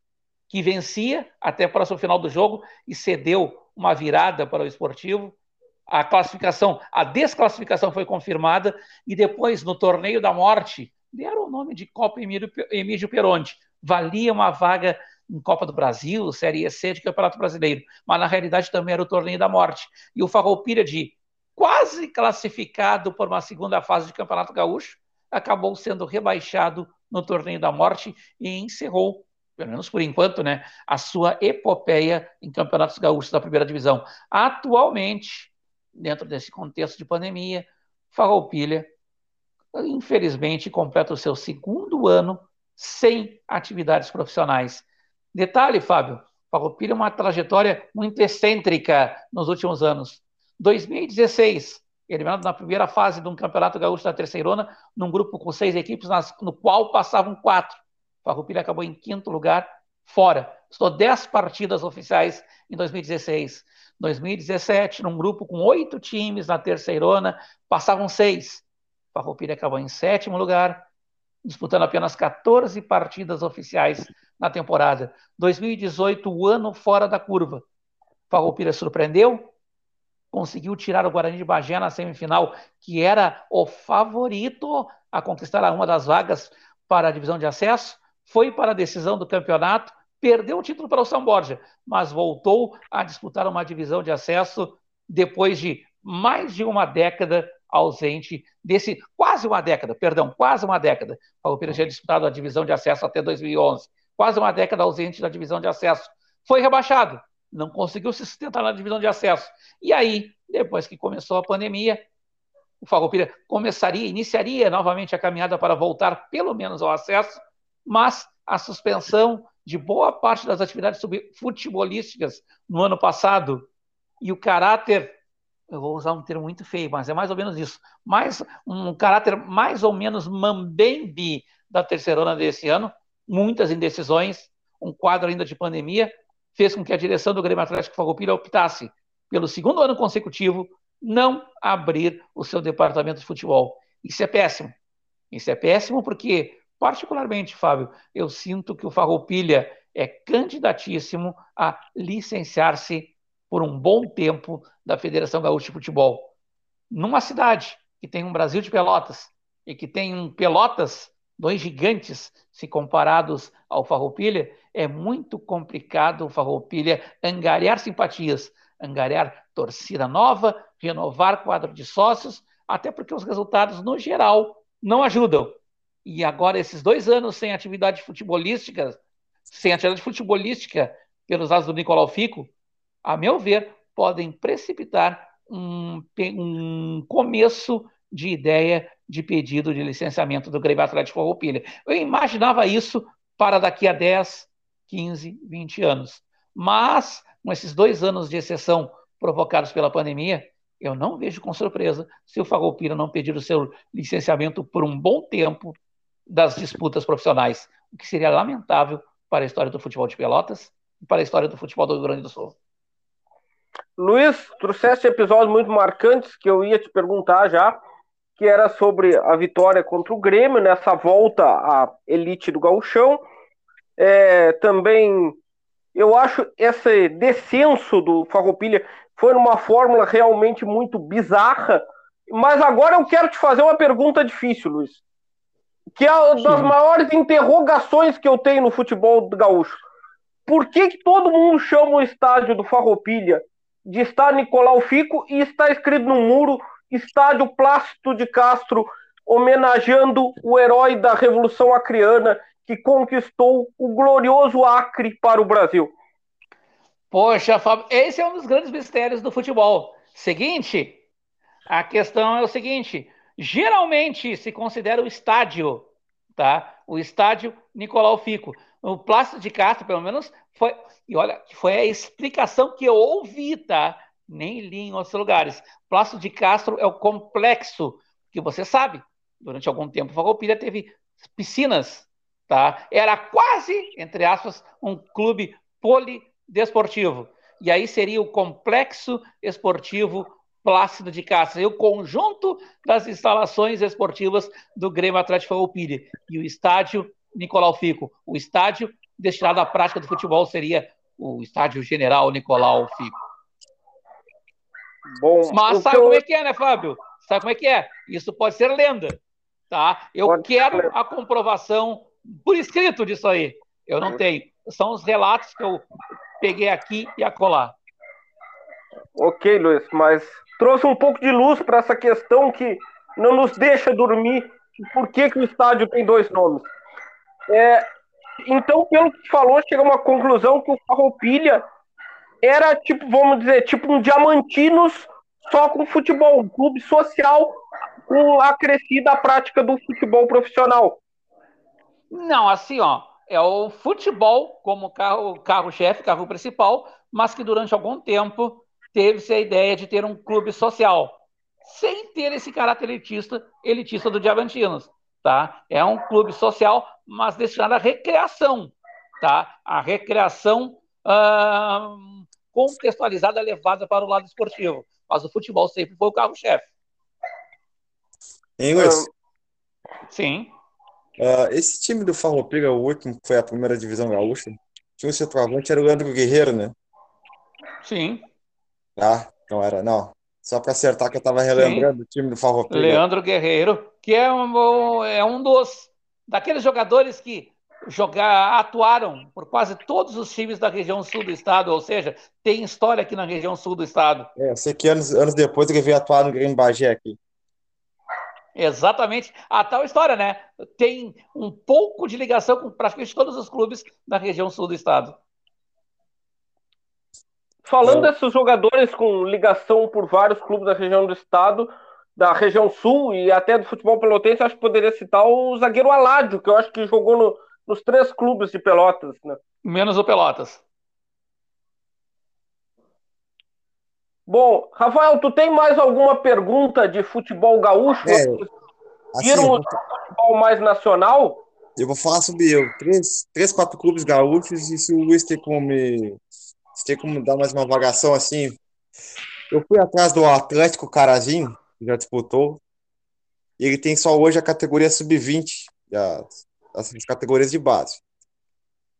que vencia até para o final do jogo e cedeu uma virada para o Esportivo a classificação, a desclassificação foi confirmada e depois no torneio da morte deram o nome de Copa Emílio Peronte. Valia uma vaga em Copa do Brasil, Série C de Campeonato Brasileiro, mas na realidade também era o torneio da morte. E o Farroupilha de quase classificado por uma segunda fase de Campeonato Gaúcho, acabou sendo rebaixado no Torneio da Morte e encerrou, pelo menos por enquanto, né, a sua epopeia em Campeonatos Gaúchos da primeira divisão. Atualmente, dentro desse contexto de pandemia, Farroupilha, infelizmente, completa o seu segundo ano sem atividades profissionais. Detalhe, Fábio, Farroupilha é uma trajetória muito excêntrica nos últimos anos. 2016, eliminado na primeira fase de um campeonato gaúcho da Terceirona, num grupo com seis equipes, nas, no qual passavam quatro. Farroupilha acabou em quinto lugar, fora. Estou dez partidas oficiais em 2016. 2017, num grupo com oito times na Terceirona, passavam seis. Farroupilha acabou em sétimo lugar, disputando apenas 14 partidas oficiais na temporada. 2018, o ano fora da curva. Farroupilha surpreendeu, conseguiu tirar o Guarani de Bagé na semifinal, que era o favorito a conquistar uma das vagas para a divisão de acesso, foi para a decisão do campeonato, perdeu o título para o São Borja, mas voltou a disputar uma divisão de acesso depois de mais de uma década ausente desse quase uma década, perdão, quase uma década. Farroupilha tinha disputado a divisão de acesso até 2011, quase uma década ausente da divisão de acesso. Foi rebaixado, não conseguiu se sustentar na divisão de acesso. E aí, depois que começou a pandemia, o Farroupilha começaria, iniciaria novamente a caminhada para voltar pelo menos ao acesso, mas a suspensão de boa parte das atividades futebolísticas no ano passado e o caráter, eu vou usar um termo muito feio, mas é mais ou menos isso, mais um caráter mais ou menos mambembe da terceirona desse ano, muitas indecisões, um quadro ainda de pandemia, fez com que a direção do Grêmio Atlético Farroupilha optasse, pelo segundo ano consecutivo, não abrir o seu departamento de futebol. Isso é péssimo. Isso é péssimo porque, particularmente, Fábio, eu sinto que o Farroupilha é candidatíssimo a licenciar-se por um bom tempo da Federação Gaúcha de Futebol. Numa cidade que tem um Brasil de Pelotas e que tem um Pelotas, dois gigantes se comparados ao Farroupilha, é muito complicado o Farroupilha angariar simpatias, angariar torcida nova, renovar quadro de sócios, até porque os resultados, no geral, não ajudam. E agora, esses dois anos sem atividade futebolística, sem atividade futebolística pelos lados do Nicolau Fico, a meu ver, podem precipitar um, um começo de ideia de pedido de licenciamento do Grêmio Atlético Farroupilha. Eu imaginava isso para daqui a 10, 15, 20 anos. Mas, com esses dois anos de exceção provocados pela pandemia, eu não vejo com surpresa se o Farroupilha não pedir o seu licenciamento por um bom tempo das disputas profissionais, o que seria lamentável para a história do futebol de Pelotas e para a história do futebol do Rio Grande do Sul. Luiz, trouxeste episódios muito marcantes que eu ia te perguntar já, que era sobre a vitória contra o Grêmio nessa volta à elite do gauchão, é, também eu acho esse descenso do Farroupilha foi numa fórmula realmente muito bizarra. Mas agora eu quero te fazer uma pergunta difícil, Luiz. Que é uma das maiores interrogações que eu tenho no futebol gaúcho. Por que, que todo mundo chama o estádio do Farroupilha de estádio Nicolau Fico e está escrito no muro Estádio Plácido de Castro, homenageando o herói da Revolução Acreana que conquistou o glorioso Acre para o Brasil. Poxa, Fábio, esse é um dos grandes mistérios do futebol. Seguinte, a questão é o seguinte: geralmente se considera o estádio, tá? O estádio Nicolau Fico. O Plácido de Castro, pelo menos, foi. E olha, foi a explicação que eu ouvi, tá? Nem li em outros lugares. Plácido de Castro é o complexo que você sabe. Durante algum tempo, Farroupilha teve piscinas tá? Era quase, entre aspas, um clube polidesportivo. E aí seria o complexo esportivo Plácido de Castro, e o conjunto das instalações esportivas do Grêmio Atlético Farroupilha e o estádio Nicolau Fico. O estádio destinado à prática do futebol seria o estádio General Nicolau Fico. Bom, Mas sabe eu... como é que é, né, Fábio? Sabe como é que é? Isso pode ser lenda, tá? Eu pode quero a comprovação por escrito disso aí. Eu não tenho. São os relatos que eu peguei aqui e acolá. Ok, Luiz, mas trouxe um pouco de luz para essa questão que não nos deixa dormir. Por que, que o estádio tem dois nomes? É, então, pelo que falou, chega a uma conclusão que o Farroupilha era tipo, vamos dizer, tipo um Diamantinos só com futebol, um clube social com a prática do futebol profissional. Não, assim, ó, é o futebol como carro, carro-chefe, carro principal, mas que durante algum tempo teve-se a ideia de ter um clube social, sem ter esse caráter elitista, elitista do Diamantinos, tá? É um clube social, mas destinado à recreação, tá? A recreação contextualizada, levada para o lado esportivo. Mas o futebol sempre foi o carro-chefe. Inglês? Sim. Uh, esse time do Farroupilha, o último, que foi a primeira divisão gaúcha, tinha um centroavante, era o Leandro Guerreiro, né? Sim. Ah, não era, não. Só para acertar que eu estava relembrando Sim. o time do Farroupilha. Leandro Guerreiro, que é um, é um dos daqueles jogadores que jogar, atuaram por quase todos os times da região sul do estado, ou seja, tem história aqui na região sul do estado. É, sei que anos, anos depois ele veio atuar no Grêmio Bagé aqui. Exatamente. A tal história, né? Tem um pouco de ligação com praticamente todos os clubes da região sul do estado. Falando é. desses jogadores com ligação por vários clubes da região do estado, da região sul e até do futebol pelotense, acho que poderia citar o zagueiro Aládio, que eu acho que jogou no, nos três clubes de Pelotas. Né? Menos o Pelotas. Bom, Rafael, tu tem mais alguma pergunta de futebol gaúcho? É, assim, Irmos futebol mais nacional? Eu vou falar sobre eu. Três, três, quatro clubes gaúchos e se o Luiz tem como me. Se tem como dar mais uma vagação assim. Eu fui atrás do Atlético Carazinho, que já disputou. E ele tem só hoje a categoria sub-20, as, as categorias de base.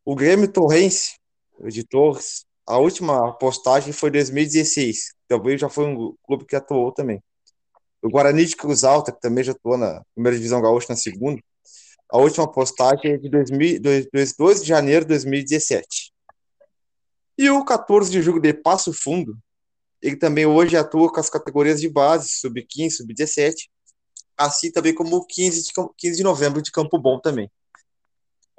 O Grêmio Torrense, de Torres, a última postagem foi em 2016. Talvez já foi um clube que atuou também. O Guarani de Cruz Alta, que também já atuou na primeira divisão gaúcha, na segunda. A última postagem é de 2000, 2 de janeiro de 2017. E o 14 de julho de Passo Fundo, ele também hoje atua com as categorias de base, sub-15, sub-17, assim também como o 15 de, 15 de novembro de Campo Bom também.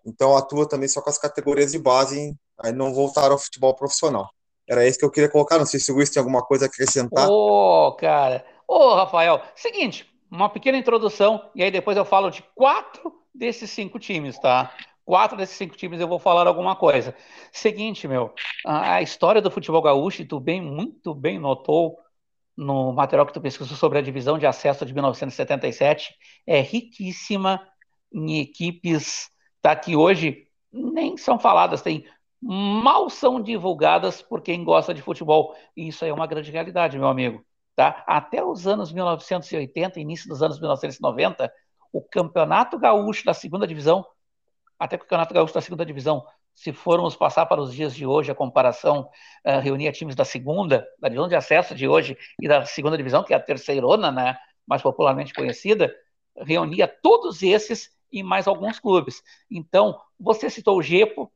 Então atua também só com as categorias de base aí não voltaram ao futebol profissional. Era isso que eu queria colocar. Não sei se o Luiz tem alguma coisa a acrescentar. Ô, oh, cara. Ô, oh, Rafael, seguinte, uma pequena introdução, e aí depois eu falo de quatro desses cinco times, tá? Quatro desses cinco times eu vou falar alguma coisa. Seguinte, meu, a história do futebol gaúcho, tu bem, muito bem notou no material que tu pesquisou sobre a divisão de acesso de 1977, é riquíssima em equipes, tá? Que hoje nem são faladas, tem mal são divulgadas por quem gosta de futebol. E isso aí é uma grande realidade, meu amigo. Tá? Até os anos 1980, início dos anos 1990, o Campeonato Gaúcho da segunda divisão, até o Campeonato Gaúcho da segunda divisão, se formos passar para os dias de hoje, a comparação uh, reunia times da segunda, da divisão de acesso de hoje e da segunda divisão, que é a terceirona, né, mais popularmente conhecida, reunia todos esses e mais alguns clubes. Então, você citou o Gepo,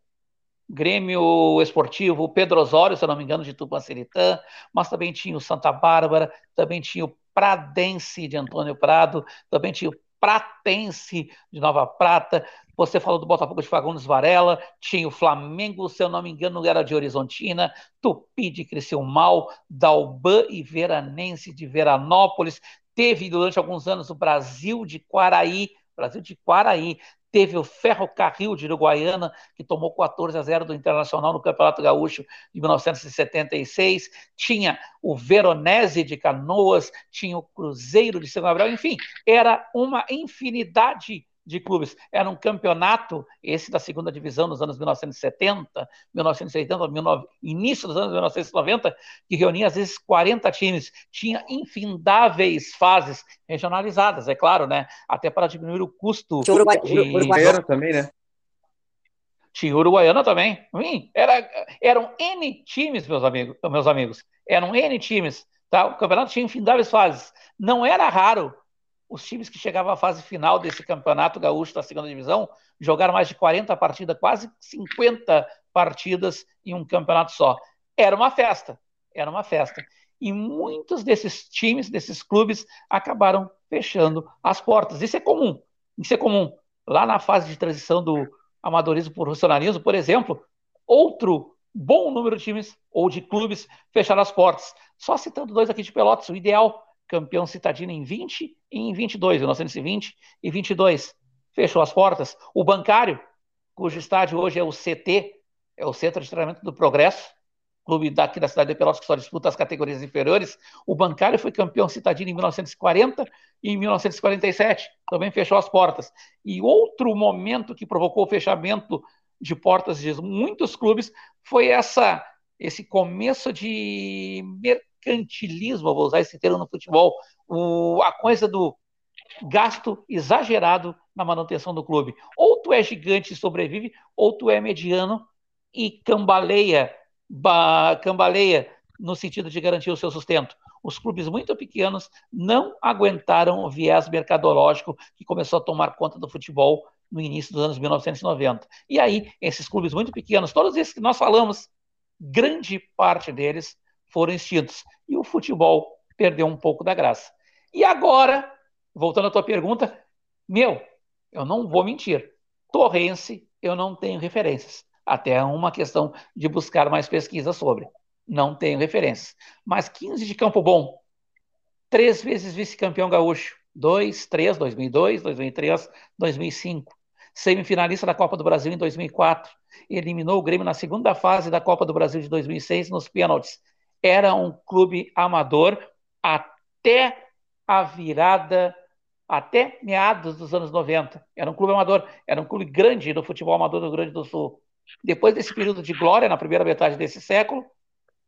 Grêmio Esportivo, Pedro Osório, se eu não me engano, de Tupanciritã, mas também tinha o Santa Bárbara, também tinha o Pradense de Antônio Prado, também tinha o Pratense de Nova Prata, você falou do Botafogo de Fagundes Varela, tinha o Flamengo, se eu não me engano, era de Horizontina, Tupi de Criciúmal, Dalban e Veranense de Veranópolis, teve durante alguns anos o Brasil de Quaraí, Brasil de Quaraí, teve o Ferrocarril de Uruguaiana, que tomou 14 a 0 do Internacional no Campeonato Gaúcho de 1976, tinha o Veronese de Canoas, tinha o Cruzeiro de São Gabriel, enfim, era uma infinidade de clubes. Era um campeonato, esse da segunda divisão nos anos 1970, 1980, 19, início dos anos 1990, que reunia às vezes 40 times. Tinha infindáveis fases regionalizadas, é claro, né? Até para diminuir o custo. Tinha Uruguai, de... Uruguaiana também, né? Tinha Uruguaiana também. Era, eram N times, meus amigos, meus amigos. Eram N times. Tá? O campeonato tinha infindáveis fases. Não era raro os times que chegavam à fase final desse campeonato gaúcho da segunda divisão jogaram mais de 40 partidas, quase 50 partidas em um campeonato só. Era uma festa, era uma festa. E muitos desses times, desses clubes, acabaram fechando as portas. Isso é comum. Isso é comum. Lá na fase de transição do amadorismo para o profissionalismo, por exemplo, outro bom número de times ou de clubes fecharam as portas. Só citando dois aqui de Pelotas, o ideal, campeão citadino em 20 e em 22, 1920 e 22, fechou as portas. O bancário, cujo estádio hoje é o CT, é o Centro de Treinamento do Progresso, clube daqui da cidade de Pelotas que só disputa as categorias inferiores. O bancário foi campeão citadino em 1940 e em 1947, também fechou as portas. E outro momento que provocou o fechamento de portas de muitos clubes foi essa esse começo de mercantilismo, vou usar esse termo no futebol, o, a coisa do gasto exagerado na manutenção do clube. Ou tu é gigante e sobrevive, ou tu é mediano e cambaleia, ba, cambaleia no sentido de garantir o seu sustento. Os clubes muito pequenos não aguentaram o viés mercadológico que começou a tomar conta do futebol no início dos anos 1990. E aí, esses clubes muito pequenos, todos esses que nós falamos, grande parte deles foram extintos. E o futebol perdeu um pouco da graça. E agora, voltando à tua pergunta, meu, eu não vou mentir. Torrense, eu não tenho referências. Até é uma questão de buscar mais pesquisa sobre. Não tenho referências. Mas 15 de Campo Bom, três vezes vice-campeão gaúcho. 2, 3, 2002, 2003, 2005. Semifinalista da Copa do Brasil em 2004. Eliminou o Grêmio na segunda fase da Copa do Brasil de 2006 nos pênaltis. Era um clube amador até a virada até meados dos anos 90. Era um clube amador, era um clube grande do futebol amador do Rio Grande do Sul. Depois desse período de glória, na primeira metade desse século,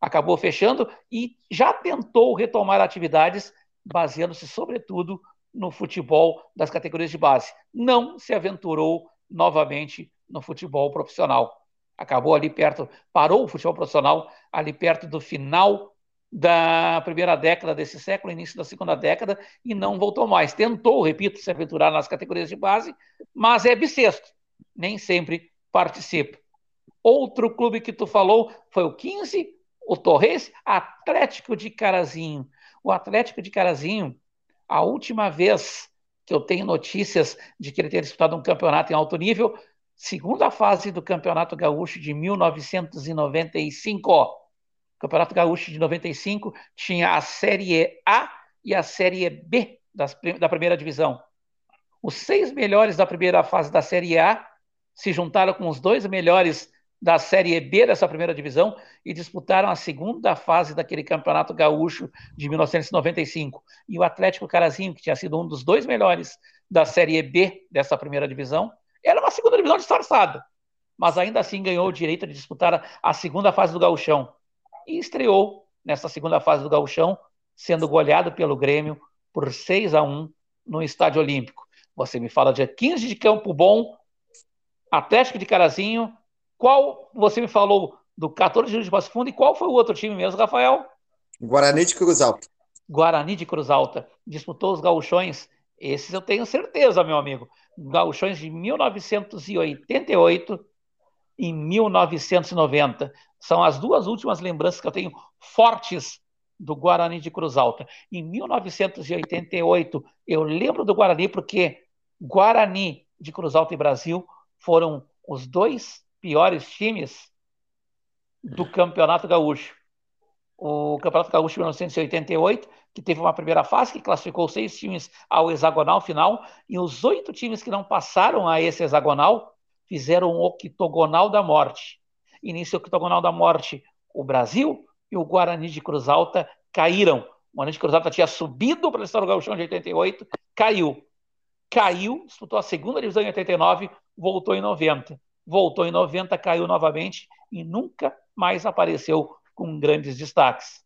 acabou fechando e já tentou retomar atividades baseando-se, sobretudo, no futebol das categorias de base. Não se aventurou novamente no futebol profissional. Acabou ali perto, parou o futebol profissional ali perto do final da primeira década desse século, início da segunda década, e não voltou mais. Tentou, repito, se aventurar nas categorias de base, mas é bissexto, nem sempre participa. Outro clube que tu falou foi o 15, o Torres, Atlético de Carazinho. O Atlético de Carazinho, a última vez que eu tenho notícias de que ele ter disputado um campeonato em alto nível, segunda fase do Campeonato Gaúcho de 1995 Campeonato Gaúcho de 95 tinha a Série A e a Série B das, da primeira divisão. Os seis melhores da primeira fase da Série A se juntaram com os dois melhores da Série B dessa primeira divisão e disputaram a segunda fase daquele Campeonato Gaúcho de 1995. E o Atlético Carazinho, que tinha sido um dos dois melhores da Série B dessa primeira divisão, era uma segunda divisão disfarçada, mas ainda assim ganhou o direito de disputar a segunda fase do Gauchão e estreou nessa segunda fase do Gauchão, sendo goleado pelo Grêmio por 6 a 1 no Estádio Olímpico. Você me fala dia 15 de Campo Bom, Atlético de Carazinho. Qual você me falou do 14 de julho de Passo Fundo e qual foi o outro time mesmo, Rafael? Guarani de Cruz Alta. Guarani de Cruz Alta. Disputou os gauchões. Esses eu tenho certeza, meu amigo. Gauchões de 1988 e 1990. São as duas últimas lembranças que eu tenho fortes do Guarani de Cruz Alta. Em 1988, eu lembro do Guarani porque Guarani de Cruz Alta e Brasil foram os dois piores times do Campeonato Gaúcho. O Campeonato Gaúcho de 1988, que teve uma primeira fase que classificou seis times ao hexagonal final, e os oito times que não passaram a esse hexagonal fizeram o octogonal da morte e nesse octogonal da morte, o Brasil e o Guarani de Cruz Alta caíram. O Guarani de Cruz Alta tinha subido para o Estado do Gauchão de 88, caiu. Caiu, disputou a segunda divisão em 89, voltou em 90. Voltou em 90, caiu novamente e nunca mais apareceu com grandes destaques.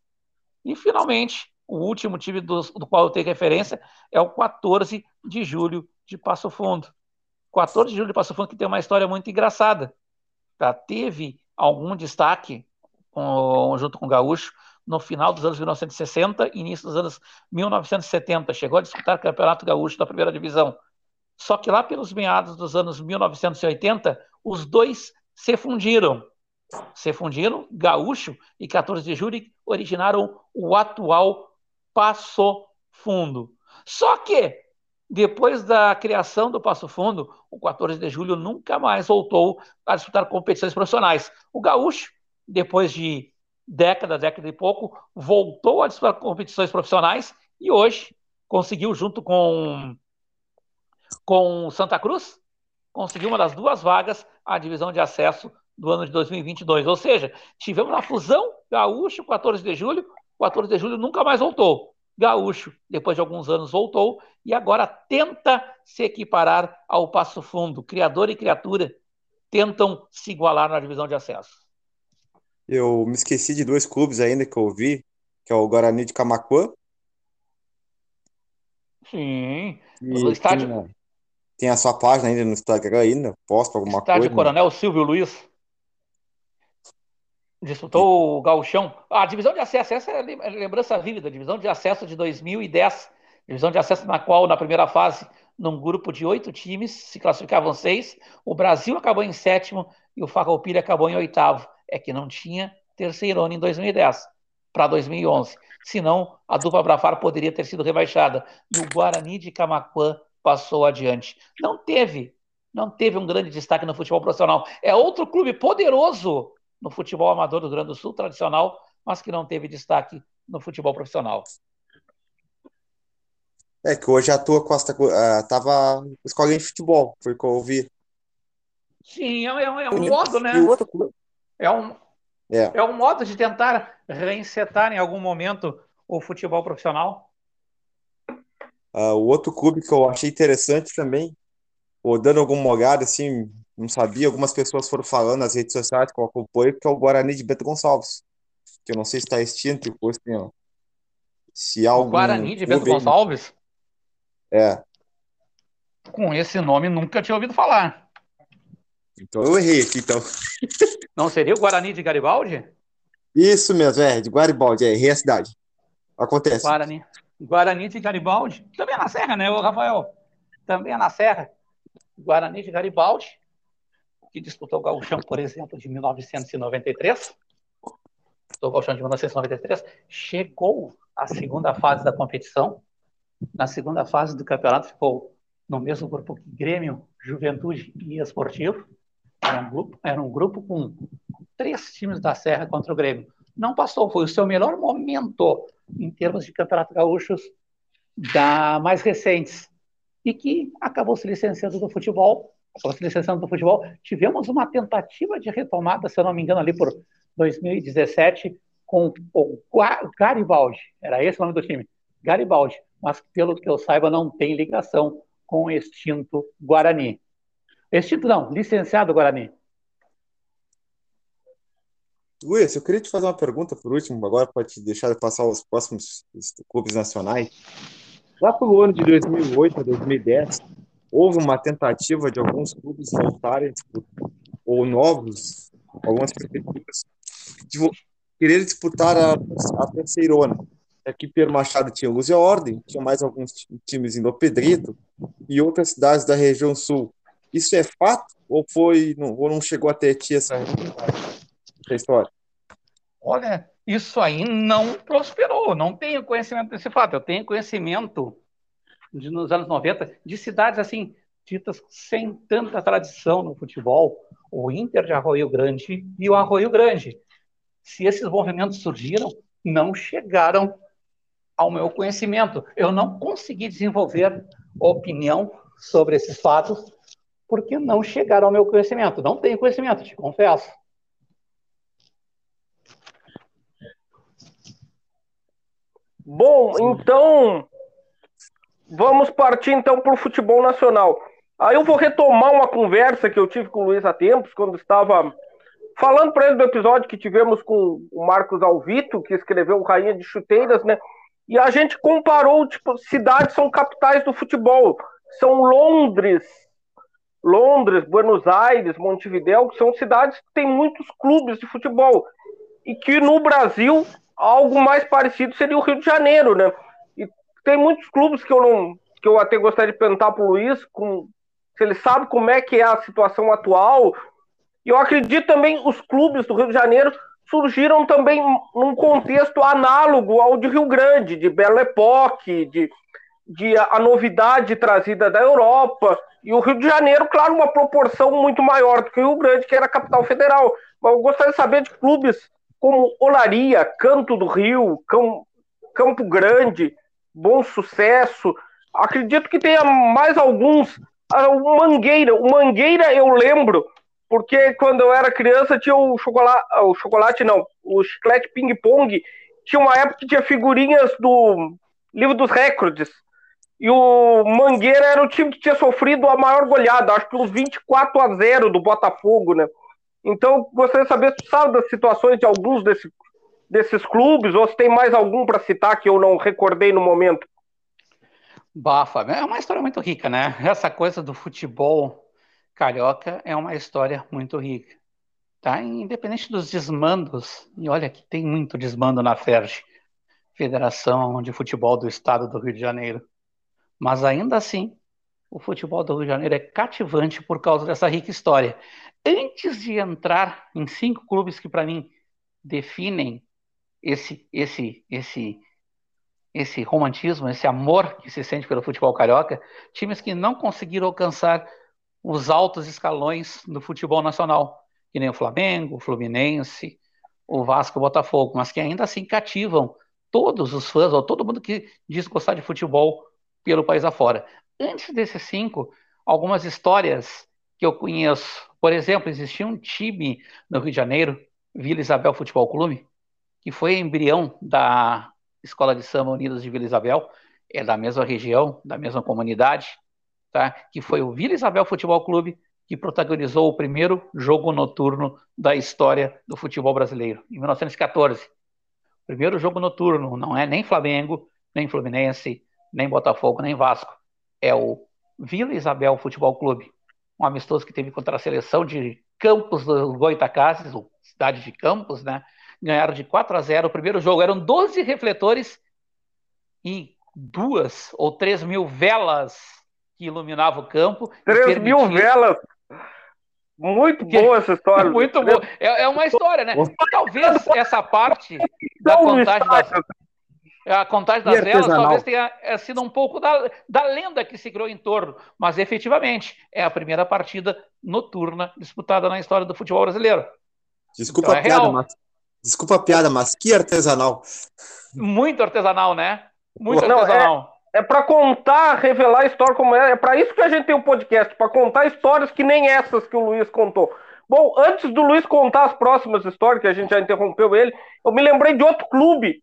E, finalmente, o último time do, do qual eu tenho referência é o 14 de julho de Passo Fundo. 14 de julho de Passo Fundo que tem uma história muito engraçada. Já teve algum destaque com, junto com o Gaúcho no final dos anos 1960 e início dos anos 1970. Chegou a disputar o Campeonato Gaúcho da primeira divisão. Só que lá pelos meados dos anos 1980, os dois se fundiram. Se fundiram, Gaúcho e 14 de julho originaram o atual Passo Fundo. Só que, depois da criação do Passo Fundo, o 14 de julho nunca mais voltou a disputar competições profissionais. O Gaúcho, depois de década, década e pouco, voltou a disputar competições profissionais e hoje conseguiu, junto com, com Santa Cruz, conseguiu uma das duas vagas à divisão de acesso do ano de 2022. Ou seja, tivemos a fusão Gaúcho, 14 de julho, 14 de julho nunca mais voltou. Gaúcho, depois de alguns anos, voltou e agora tenta se equiparar ao Passo Fundo. Criador e criatura tentam se igualar na divisão de acesso. Eu me esqueci de dois clubes ainda que eu vi, que é o Guarani de Camacuã. Sim. E o estádio... tem, tem, a sua página ainda no Instagram ainda, posto alguma estádio coisa. Estádio Coronel Silvio Luiz. Disputou o Gauchão. A divisão de acesso, essa é a lembrança vívida, divisão de acesso de 2010. Divisão de acesso na qual, na primeira fase, num grupo de oito times, se classificavam seis. O Brasil acabou em sétimo e o Farroupilha acabou em oitavo. É que não tinha terceiro ano em 2010 para 2011. Senão, a dupla Brafar poderia ter sido rebaixada. E o Guarani de Camacuã passou adiante. Não teve, não teve um grande destaque no futebol profissional. É outro clube poderoso no futebol amador do Rio Grande do Sul, tradicional, mas que não teve destaque no futebol profissional. É que hoje a tua Costa uh, tava escolinha de futebol, foi o que eu ouvi. Sim, é, é, é um modo, né? É um, é. é um modo de tentar reinsetar em algum momento o futebol profissional. Uh, o outro clube que eu achei interessante também, ou dando alguma olhada assim, não sabia, algumas pessoas foram falando nas redes sociais que eu acompanho, que é o Guarani de Bento Gonçalves. Que eu não sei se está extinto, depois tem, ó. Se há algum. O Guarani de Bento Gonçalves? É. Com esse nome nunca tinha ouvido falar. Então eu errei aqui, então. Não seria o Guarani de Garibaldi? Isso mesmo, é, de Garibaldi, é, errei a cidade. Acontece. Guarani. Guarani de Garibaldi. Também é na Serra, né, Rafael? Também é na Serra. Guarani de Garibaldi que disputou o Gauchão, por exemplo, de 1993, o Gauchão de 1993, chegou à segunda fase da competição. Na segunda fase do campeonato ficou no mesmo grupo que Grêmio, Juventude e Esportivo. Era um grupo, era um grupo com três times da Serra contra o Grêmio. Não passou, foi o seu melhor momento em termos de campeonato gaúchos da mais recentes e que acabou se licenciando do futebol a seleção do futebol, tivemos uma tentativa de retomada, se eu não me engano, ali por 2017, com o Garibaldi, era esse o nome do time, Garibaldi, mas pelo que eu saiba não tem ligação com o extinto Guarani. Extinto não, licenciado Guarani. Luiz, eu queria te fazer uma pergunta por último, agora pode te deixar de passar os próximos clubes nacionais. Lá pelo ano de 2008 a 2010, houve uma tentativa de alguns clubes voltarem, ou novos, algumas perspectivas, de querer disputar a, a terceirona. Aqui Pedro Machado tinha Luz e Ordem, tinha mais alguns times em Pedrito e outras cidades da região sul. Isso é fato ou foi não, ou não chegou até ti essa, essa história? Olha, isso aí não prosperou. Não tenho conhecimento desse fato. Eu tenho conhecimento de, nos anos 90, de cidades assim, ditas sem tanta tradição no futebol, o Inter de Arroio Grande e o Arroio Grande. Se esses movimentos surgiram, não chegaram ao meu conhecimento. Eu não consegui desenvolver opinião sobre esses fatos porque não chegaram ao meu conhecimento. Não tenho conhecimento, te confesso. Bom, então Vamos partir então para o futebol nacional. Aí eu vou retomar uma conversa que eu tive com o Luiz há tempos, quando estava falando para ele do episódio que tivemos com o Marcos Alvito, que escreveu o Rainha de Chuteiras, né? E a gente comparou, tipo, cidades são capitais do futebol. São Londres, Londres, Buenos Aires, Montevideo, que são cidades que têm muitos clubes de futebol. E que no Brasil, algo mais parecido seria o Rio de Janeiro, né? Tem muitos clubes que eu não que eu até gostaria de perguntar para o Luiz com, se ele sabe como é que é a situação atual. E eu acredito também os clubes do Rio de Janeiro surgiram também num contexto análogo ao de Rio Grande, de Belle Époque, de, de a novidade trazida da Europa. E o Rio de Janeiro, claro, uma proporção muito maior do que o Rio Grande, que era a capital federal. Mas eu gostaria de saber de clubes como Olaria, Canto do Rio, Campo Grande, Bom Sucesso. Acredito que tenha mais alguns. Ah, o Mangueira, o Mangueira eu lembro, porque quando eu era criança tinha o chocolate, ah, o chocolate não, o chiclete ping-pong. Tinha uma época que tinha figurinhas do livro dos recordes. E o Mangueira era o time que tinha sofrido a maior goleada, acho que uns 24 a 0 do Botafogo, né? Então, gostaria de saber se sabe das situações de alguns desse, desses clubes, ou se tem mais algum para citar que eu não recordei no momento. Bafa, é uma história muito rica, né? Essa coisa do futebol carioca é uma história muito rica. Tá? Independente dos desmandos, e olha que tem muito desmando na FERJ, Federação de Futebol do Estado do Rio de Janeiro. Mas ainda assim, o futebol do Rio de Janeiro é cativante por causa dessa rica história. Antes de entrar em cinco clubes que para mim definem esse esse esse esse romantismo, esse amor que se sente pelo futebol carioca, times que não conseguiram alcançar os altos escalões do futebol nacional, que nem o Flamengo, o Fluminense, o Vasco, o Botafogo, mas que ainda assim cativam todos os fãs, ou todo mundo que diz gostar de futebol pelo país afora. Antes desses cinco, algumas histórias que eu conheço. Por exemplo, existia um time no Rio de Janeiro, Vila Isabel Futebol Clube, que foi embrião da Escola de Samba Unidas de Vila Isabel, é da mesma região, da mesma comunidade, tá? que foi o Vila Isabel Futebol Clube que protagonizou o primeiro jogo noturno da história do futebol brasileiro, em 1914. Primeiro jogo noturno, não é nem Flamengo, nem Fluminense, nem Botafogo, nem Vasco. É o Vila Isabel Futebol Clube, um amistoso que teve contra a seleção de Campos do Goitacazes, cidade de Campos, né? Ganharam de 4 a 0 o primeiro jogo. Eram 12 refletores e duas ou três mil velas que iluminavam o campo. 3 mil velas! Muito boa essa história. Muito boa. É, é, uma história, né? Talvez essa parte da contagem das, a contagem das velas talvez tenha é, sido um pouco da, da lenda que se criou em torno, mas efetivamente é a primeira partida noturna disputada na história do futebol brasileiro. Desculpa então, a é piada, mas, desculpa a piada, mas que artesanal. Muito artesanal, né? Muito Não, artesanal. É, é para contar, revelar a história como é. É para isso que a gente tem o um podcast, para contar histórias que nem essas que o Luiz contou. Bom, antes do Luiz contar as próximas histórias, que a gente já interrompeu ele, eu me lembrei de outro clube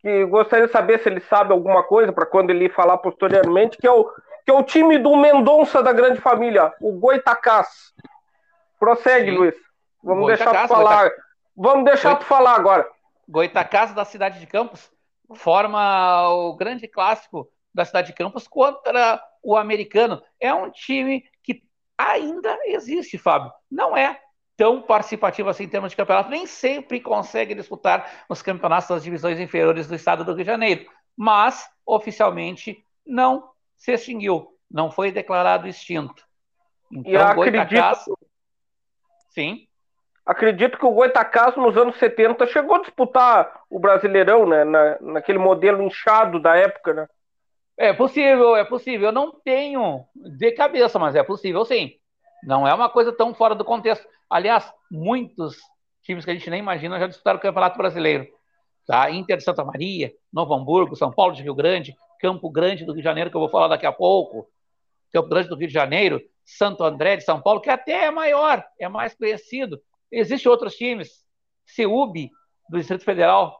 que gostaria de saber se ele sabe alguma coisa para quando ele falar posteriormente, que é o, que é o time do Mendonça da grande família, o Goitacás. Prossegue, Sim. Luiz. Vamos Goitacás, deixar tu falar. Goita... Vamos deixar Goita... tu falar agora. Goitacás da cidade de Campos forma o grande clássico da cidade de Campos contra o americano. É um time que ainda existe, Fábio. Não é tão participativo assim em termos de campeonato, nem sempre consegue disputar os campeonatos das divisões inferiores do estado do Rio de Janeiro, mas oficialmente não se extinguiu, não foi declarado extinto. Então, e acredito... Sim. Acredito que o Goitacás nos anos 70 chegou a disputar o Brasileirão, né? Na, naquele modelo inchado da época, né? É possível, é possível. Eu não tenho de cabeça, mas é possível sim. Não é uma coisa tão fora do contexto. Aliás, muitos times que a gente nem imagina já disputaram o Campeonato Brasileiro. Tá? Inter de Santa Maria, Novo Hamburgo, São Paulo de Rio Grande, Campo Grande do Rio de Janeiro, que eu vou falar daqui a pouco, Campo Grande do Rio de Janeiro, Santo André de São Paulo, que até é maior, é mais conhecido. Existem outros times, CEUB do Distrito Federal.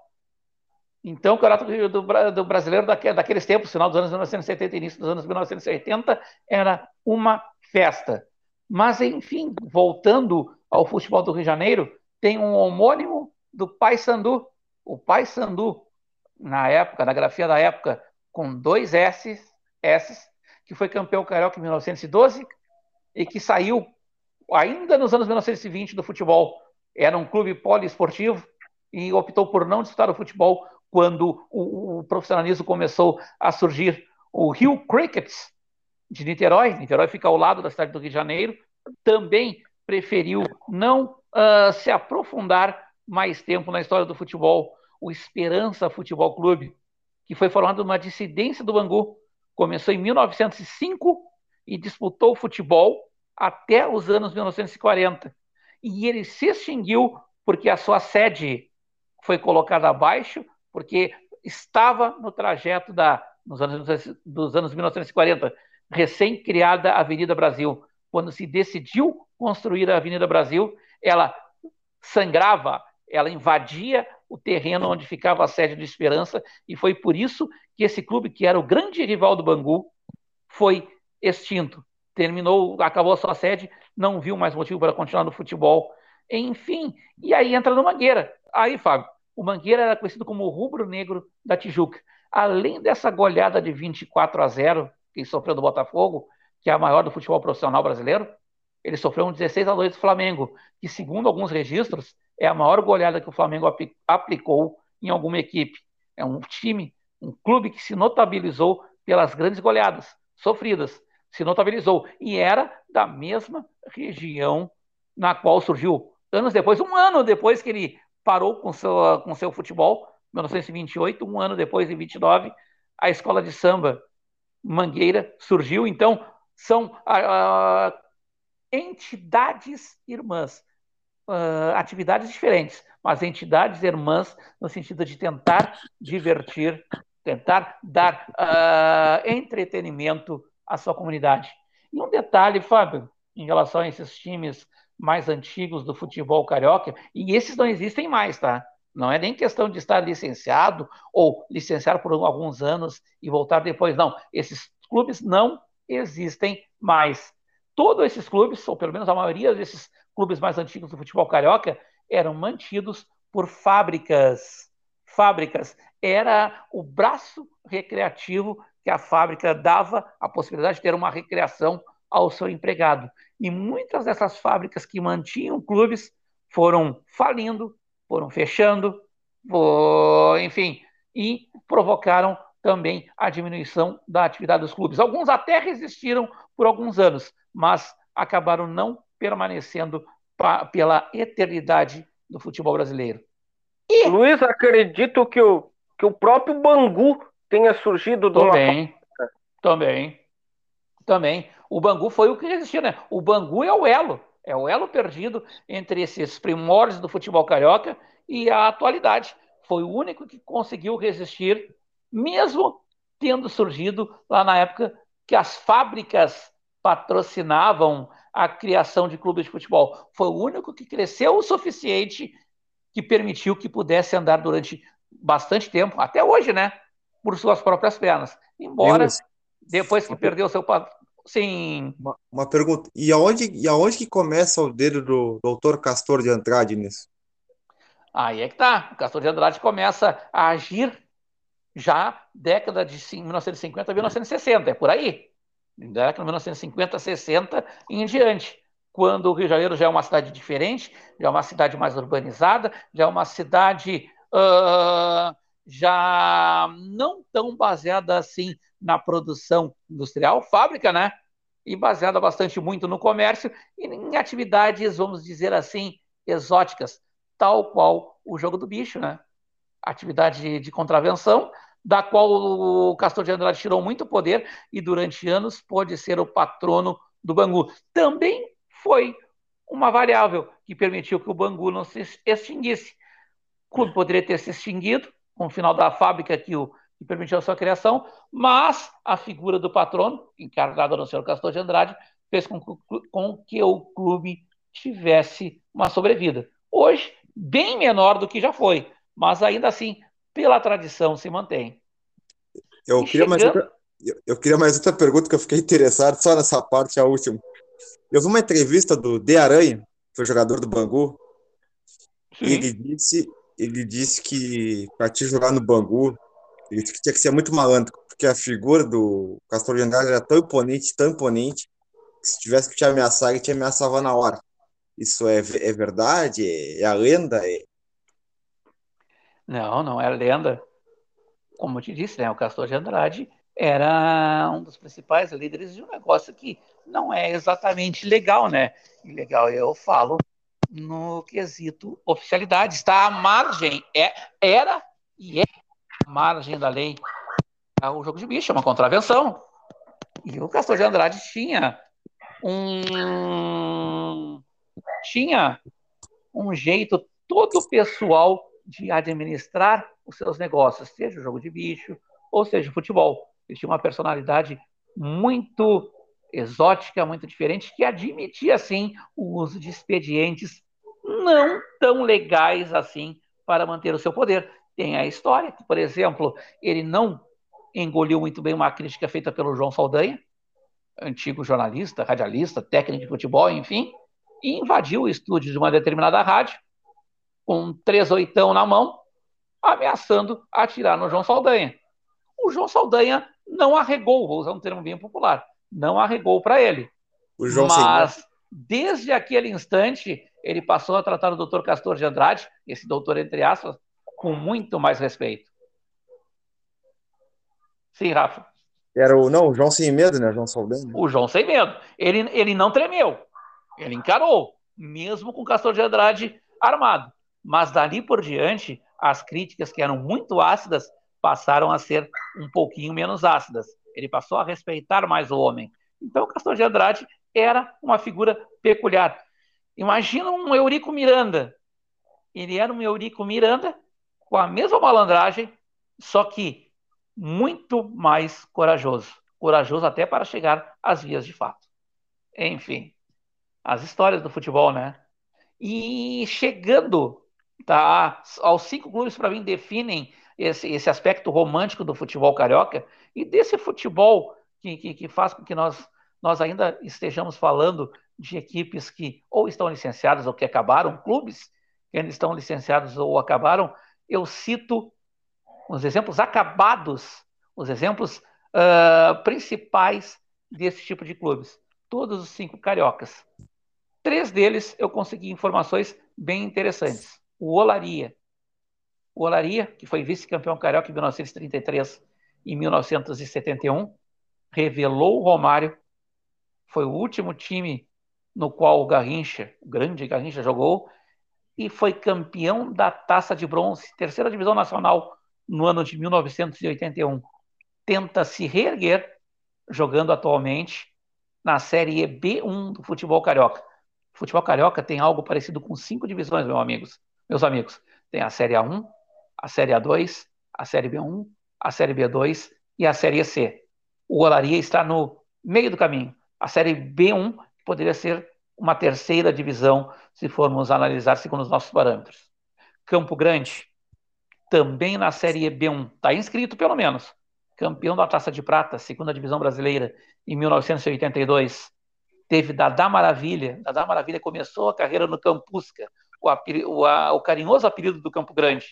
Então, o Campeonato do, do, Brasileiro daqueles tempos, final dos anos 1970 início dos anos 1980, era uma festa. Mas, enfim, voltando ao futebol do Rio de Janeiro, tem um homônimo do Paysandu. O Paysandu, na época, na grafia da época, com dois S, S que foi campeão carioca em 1912 e que saiu ainda nos anos 1920 do futebol. Era um clube poliesportivo e optou por não disputar o futebol quando o, o profissionalismo começou a surgir. O Rio Crickets de Niterói, Niterói fica ao lado da cidade do Rio de Janeiro, também preferiu não uh, se aprofundar mais tempo na história do futebol. O Esperança Futebol Clube, que foi formado numa dissidência do Bangu, começou em 1905 e disputou futebol até os anos 1940. E ele se extinguiu porque a sua sede foi colocada abaixo, porque estava no trajeto da, nos anos, dos anos 1940, recém-criada Avenida Brasil. Quando se decidiu construir a Avenida Brasil, ela sangrava, ela invadia o terreno onde ficava a sede do Esperança, e foi por isso que esse clube, que era o grande rival do Bangu, foi extinto. Terminou, acabou a sua sede, não viu mais motivo para continuar no futebol. Enfim, e aí entra no Mangueira. Aí, Fábio, o Mangueira era conhecido como o rubro-negro da Tijuca. Além dessa goleada de 24 a 0 que sofreu do Botafogo, que é a maior do futebol profissional brasileiro, ele sofreu um 16 a 2 do Flamengo, que segundo alguns registros é a maior goleada que o Flamengo aplicou em alguma equipe. É um time, um clube que se notabilizou pelas grandes goleadas sofridas, se notabilizou. E era da mesma região na qual surgiu. Anos depois, um ano depois que ele parou com seu com seu futebol, 1928, um ano depois, em 29, a escola de samba Mangueira surgiu. Então, são uh, entidades irmãs. Uh, atividades diferentes, mas entidades irmãs no sentido de tentar divertir, tentar dar uh, entretenimento à sua comunidade. E um detalhe, Fábio, em relação a esses times mais antigos do futebol carioca, e esses não existem mais, tá? Não é nem questão de estar licenciado ou licenciar por alguns anos e voltar depois, não. Esses clubes não existem mais. Todos esses clubes, ou pelo menos a maioria desses clubes mais antigos do futebol carioca eram mantidos por fábricas. Fábricas era o braço recreativo que a fábrica dava a possibilidade de ter uma recreação ao seu empregado. E muitas dessas fábricas que mantinham clubes foram falindo, foram fechando, enfim, e provocaram também a diminuição da atividade dos clubes. Alguns até resistiram por alguns anos, mas acabaram não permanecendo pela eternidade do futebol brasileiro. E... Luiz, acredito que o, que o próprio Bangu tenha surgido do também, uma... também, também. O Bangu foi o que resistiu, né? O Bangu é o elo, é o elo perdido entre esses primórdios do futebol carioca e a atualidade. Foi o único que conseguiu resistir, mesmo tendo surgido lá na época que as fábricas patrocinavam a criação de clubes de futebol. Foi o único que cresceu o suficiente que permitiu que pudesse andar durante bastante tempo, até hoje, né? Por suas próprias pernas. Embora, depois que perdeu seu. Sim. Uma, uma, pergunta. E aonde, e aonde que começa o dedo do doutor Castor de Andrade nisso? Aí é que tá. O Castor de Andrade começa a agir já década de 1950 a 1960, é por aí década de 1950, 60 e em diante, quando o Rio de Janeiro já é uma cidade diferente, já é uma cidade mais urbanizada, já é uma cidade uh, já não tão baseada assim na produção industrial, fábrica, né? E baseada bastante muito no comércio e em atividades, vamos dizer assim, exóticas, tal qual o jogo do bicho, né? Atividade de contravenção, da qual o Castor de Andrade tirou muito poder e durante anos pôde ser o patrono do Bangu. Também foi uma variável que permitiu que o Bangu não se extinguisse. O clube poderia ter se extinguido com o final da fábrica que, o, que permitiu a sua criação, mas a figura do patrono, encarregada no senhor Castor de Andrade, fez com, com que o clube tivesse uma sobrevida. Hoje, bem menor do que já foi, mas ainda assim pela tradição se mantém. Eu queria, chegando... mais outra, eu, queria mais outra pergunta que eu fiquei interessado, só nessa parte, a última. Eu vi uma entrevista do De Aranha, que foi jogador do Bangu, Sim. e ele disse, ele disse que para te jogar no Bangu, ele disse que tinha que ser muito malandro, porque a figura do Castor de Andrade era tão imponente, tão imponente, que se tivesse que te ameaçar, ele te ameaçava na hora. Isso é, é verdade? É, é a lenda? É, não, não é lenda. Como eu te disse, né, o Castor de Andrade era um dos principais líderes de um negócio que não é exatamente legal, né? Ilegal eu falo no quesito oficialidade, está à margem, é, era e é à margem da lei. É o jogo de bicho é uma contravenção. E o Castor de Andrade tinha um tinha um jeito todo pessoal de administrar os seus negócios, seja o jogo de bicho ou seja o futebol. Ele tinha uma personalidade muito exótica, muito diferente, que admitia, sim, o uso de expedientes não tão legais assim para manter o seu poder. Tem a história que, por exemplo, ele não engoliu muito bem uma crítica feita pelo João Saldanha, antigo jornalista, radialista, técnico de futebol, enfim, e invadiu o estúdio de uma determinada rádio com um três oitão na mão, ameaçando atirar no João Saldanha. O João Saldanha não arregou, vou usar um termo bem popular, não arregou para ele. Mas desde aquele instante ele passou a tratar o doutor Castor de Andrade, esse doutor entre aspas, com muito mais respeito. Sim, Rafa. Era o não, o João sem medo, né? João Saldanha. O João sem medo. Ele, ele não tremeu. Ele encarou, mesmo com o Castor de Andrade armado. Mas dali por diante, as críticas que eram muito ácidas passaram a ser um pouquinho menos ácidas. Ele passou a respeitar mais o homem. Então, Castor de Andrade era uma figura peculiar. Imagina um Eurico Miranda. Ele era um Eurico Miranda com a mesma malandragem, só que muito mais corajoso. Corajoso até para chegar às vias de fato. Enfim, as histórias do futebol, né? E chegando tá, aos cinco clubes, para mim, definem esse, esse aspecto romântico do futebol carioca e desse futebol que, que, que faz com que nós, nós ainda estejamos falando de equipes que ou estão licenciadas ou que acabaram, clubes que ainda estão licenciados ou acabaram. Eu cito os exemplos acabados, os exemplos uh, principais desse tipo de clubes. Todos os cinco cariocas. Três deles eu consegui informações bem interessantes. O Olaria, o Olaria, que foi vice-campeão carioca em 1933 e 1971, revelou o Romário. Foi o último time no qual o Garrincha, o grande Garrincha, jogou e foi campeão da Taça de Bronze, terceira divisão nacional, no ano de 1981. Tenta se reerguer, jogando atualmente na Série B1 do futebol carioca. O futebol carioca tem algo parecido com cinco divisões, meus amigos. Meus amigos, tem a Série A1, a Série A2, a Série B1, a Série B2 e a Série C. O Olaria está no meio do caminho. A Série B1 poderia ser uma terceira divisão, se formos analisar segundo os nossos parâmetros. Campo Grande, também na Série B1, está inscrito pelo menos. Campeão da Taça de Prata, segunda divisão brasileira, em 1982. Teve Dadá Maravilha. Dadá Maravilha começou a carreira no Campusca, o, o, a, o carinhoso apelido do Campo Grande.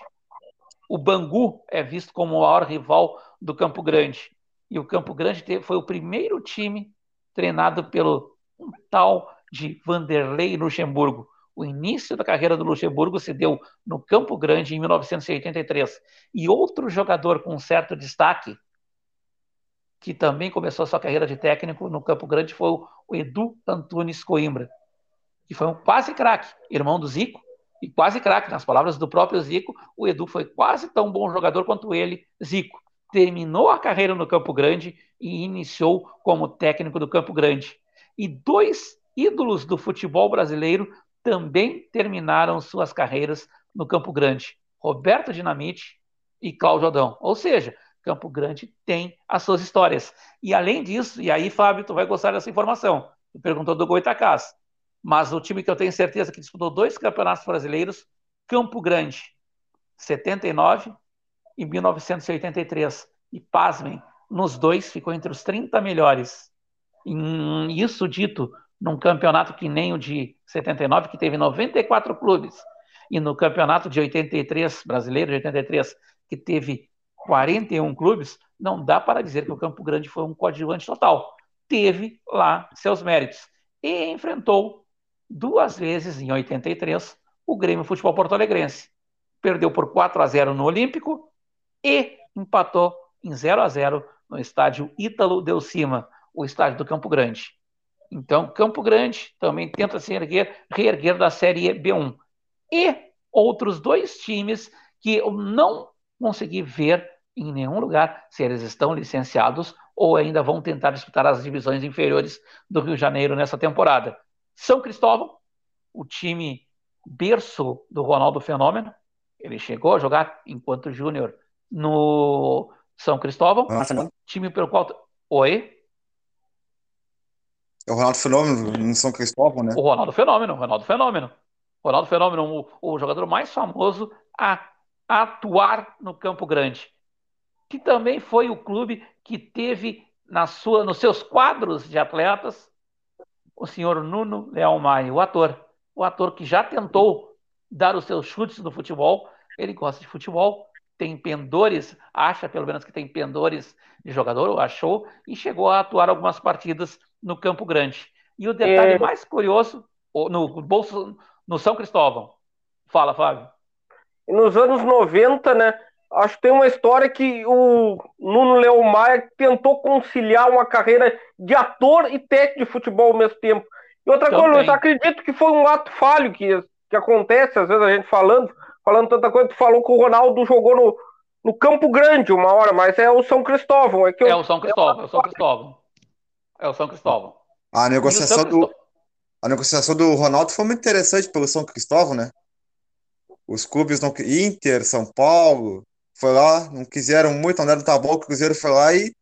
O Bangu é visto como o maior rival do Campo Grande. E o Campo Grande foi o primeiro time treinado pelo um tal de Vanderlei Luxemburgo. O início da carreira do Luxemburgo se deu no Campo Grande em 1983. E outro jogador com certo destaque, que também começou sua carreira de técnico no Campo Grande, foi o Edu Antunes Coimbra, que foi um quase craque, irmão do Zico, e quase craque. Nas palavras do próprio Zico, o Edu foi quase tão bom jogador quanto ele, Zico. Terminou a carreira no Campo Grande e iniciou como técnico do Campo Grande. E dois ídolos do futebol brasileiro também terminaram suas carreiras no Campo Grande: Roberto Dinamite e Cláudio Adão. Ou seja, Campo Grande tem as suas histórias. E além disso, e aí, Fábio, tu vai gostar dessa informação. Tu perguntou do Goitacás mas o time que eu tenho certeza que disputou dois campeonatos brasileiros, Campo Grande, 79 e 1983. E pasmem, nos dois ficou entre os 30 melhores. E isso dito num campeonato que nem o de 79, que teve 94 clubes, e no campeonato de 83, brasileiro de 83, que teve 41 clubes, não dá para dizer que o Campo Grande foi um coadjuvante total. Teve lá seus méritos. E enfrentou duas vezes em 83 o Grêmio Futebol Porto Alegrense. Perdeu por 4 a 0 no Olímpico e empatou em 0 a 0 no estádio Ítalo Del Cima, o estádio do Campo Grande. Então, Campo Grande também tenta se erguer, reerguer da Série B1. E outros dois times que eu não consegui ver em nenhum lugar se eles estão licenciados ou ainda vão tentar disputar as divisões inferiores do Rio de Janeiro nessa temporada. São Cristóvão, o time berço do Ronaldo Fenômeno, ele chegou a jogar enquanto júnior no São Cristóvão, ah, time pelo qual. Oi? É o Ronaldo Fenômeno no São Cristóvão, né? O Ronaldo Fenômeno, Ronaldo Fenômeno. Ronaldo Fenômeno, o, o jogador mais famoso a atuar no Campo Grande. Que também foi o clube que teve na sua, nos seus quadros de atletas o senhor Nuno Leal Maia, o ator. O ator que já tentou dar os seus chutes no futebol. Ele gosta de futebol, tem pendores, acha pelo menos que tem pendores de jogador, ou achou, e chegou a atuar algumas partidas no Campo Grande. E o detalhe é... mais curioso, no bolso, no São Cristóvão. Fala, Fábio. Nos anos 90, né? Acho que tem uma história que o Nuno Leão Maia tentou conciliar uma carreira de ator e técnico de futebol ao mesmo tempo. E outra Também. coisa, eu acredito que foi um ato falho que, que acontece, às vezes a gente falando, falando tanta coisa, tu falou que o Ronaldo jogou no, no Campo Grande uma hora, mas é o São Cristóvão. É, que eu, é o São Cristóvão, é o São Cristóvão. É o São Cristóvão. A negociação, do, a negociação do Ronaldo foi muito interessante pelo São Cristóvão, né? Os clubes não Inter, São Paulo, foi lá, não quiseram muito, andaram tá bom, o Cruzeiro foi lá e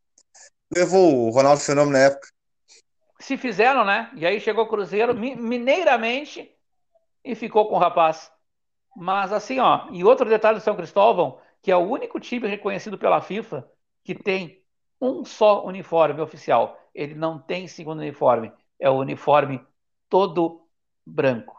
levou o Ronaldo Fenômeno na época. Se fizeram, né? E aí chegou o Cruzeiro mineiramente e ficou com o rapaz. Mas assim, ó, e outro detalhe do São Cristóvão, que é o único time reconhecido pela FIFA que tem um só uniforme oficial. Ele não tem segundo uniforme, é o uniforme todo branco.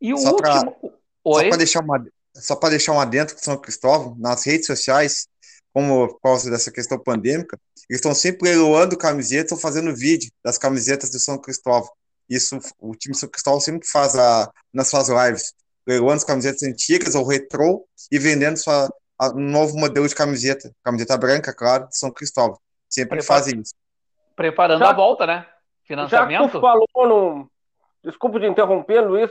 E o só último. Pra, Oi? Só para deixar uma só para deixar um adentro com São Cristóvão, nas redes sociais, como por causa dessa questão pandêmica, eles estão sempre leiloando camisetas ou fazendo vídeo das camisetas do São Cristóvão. Isso o time São Cristóvão sempre faz a, nas suas lives, leiloando as camisetas antigas ou retrô e vendendo sua, a, um novo modelo de camiseta, camiseta branca, claro, de São Cristóvão. Sempre Prepara... fazem isso. Preparando já, a volta, né? Financiamento. Já que tu falou no... Desculpa de interromper, Luiz.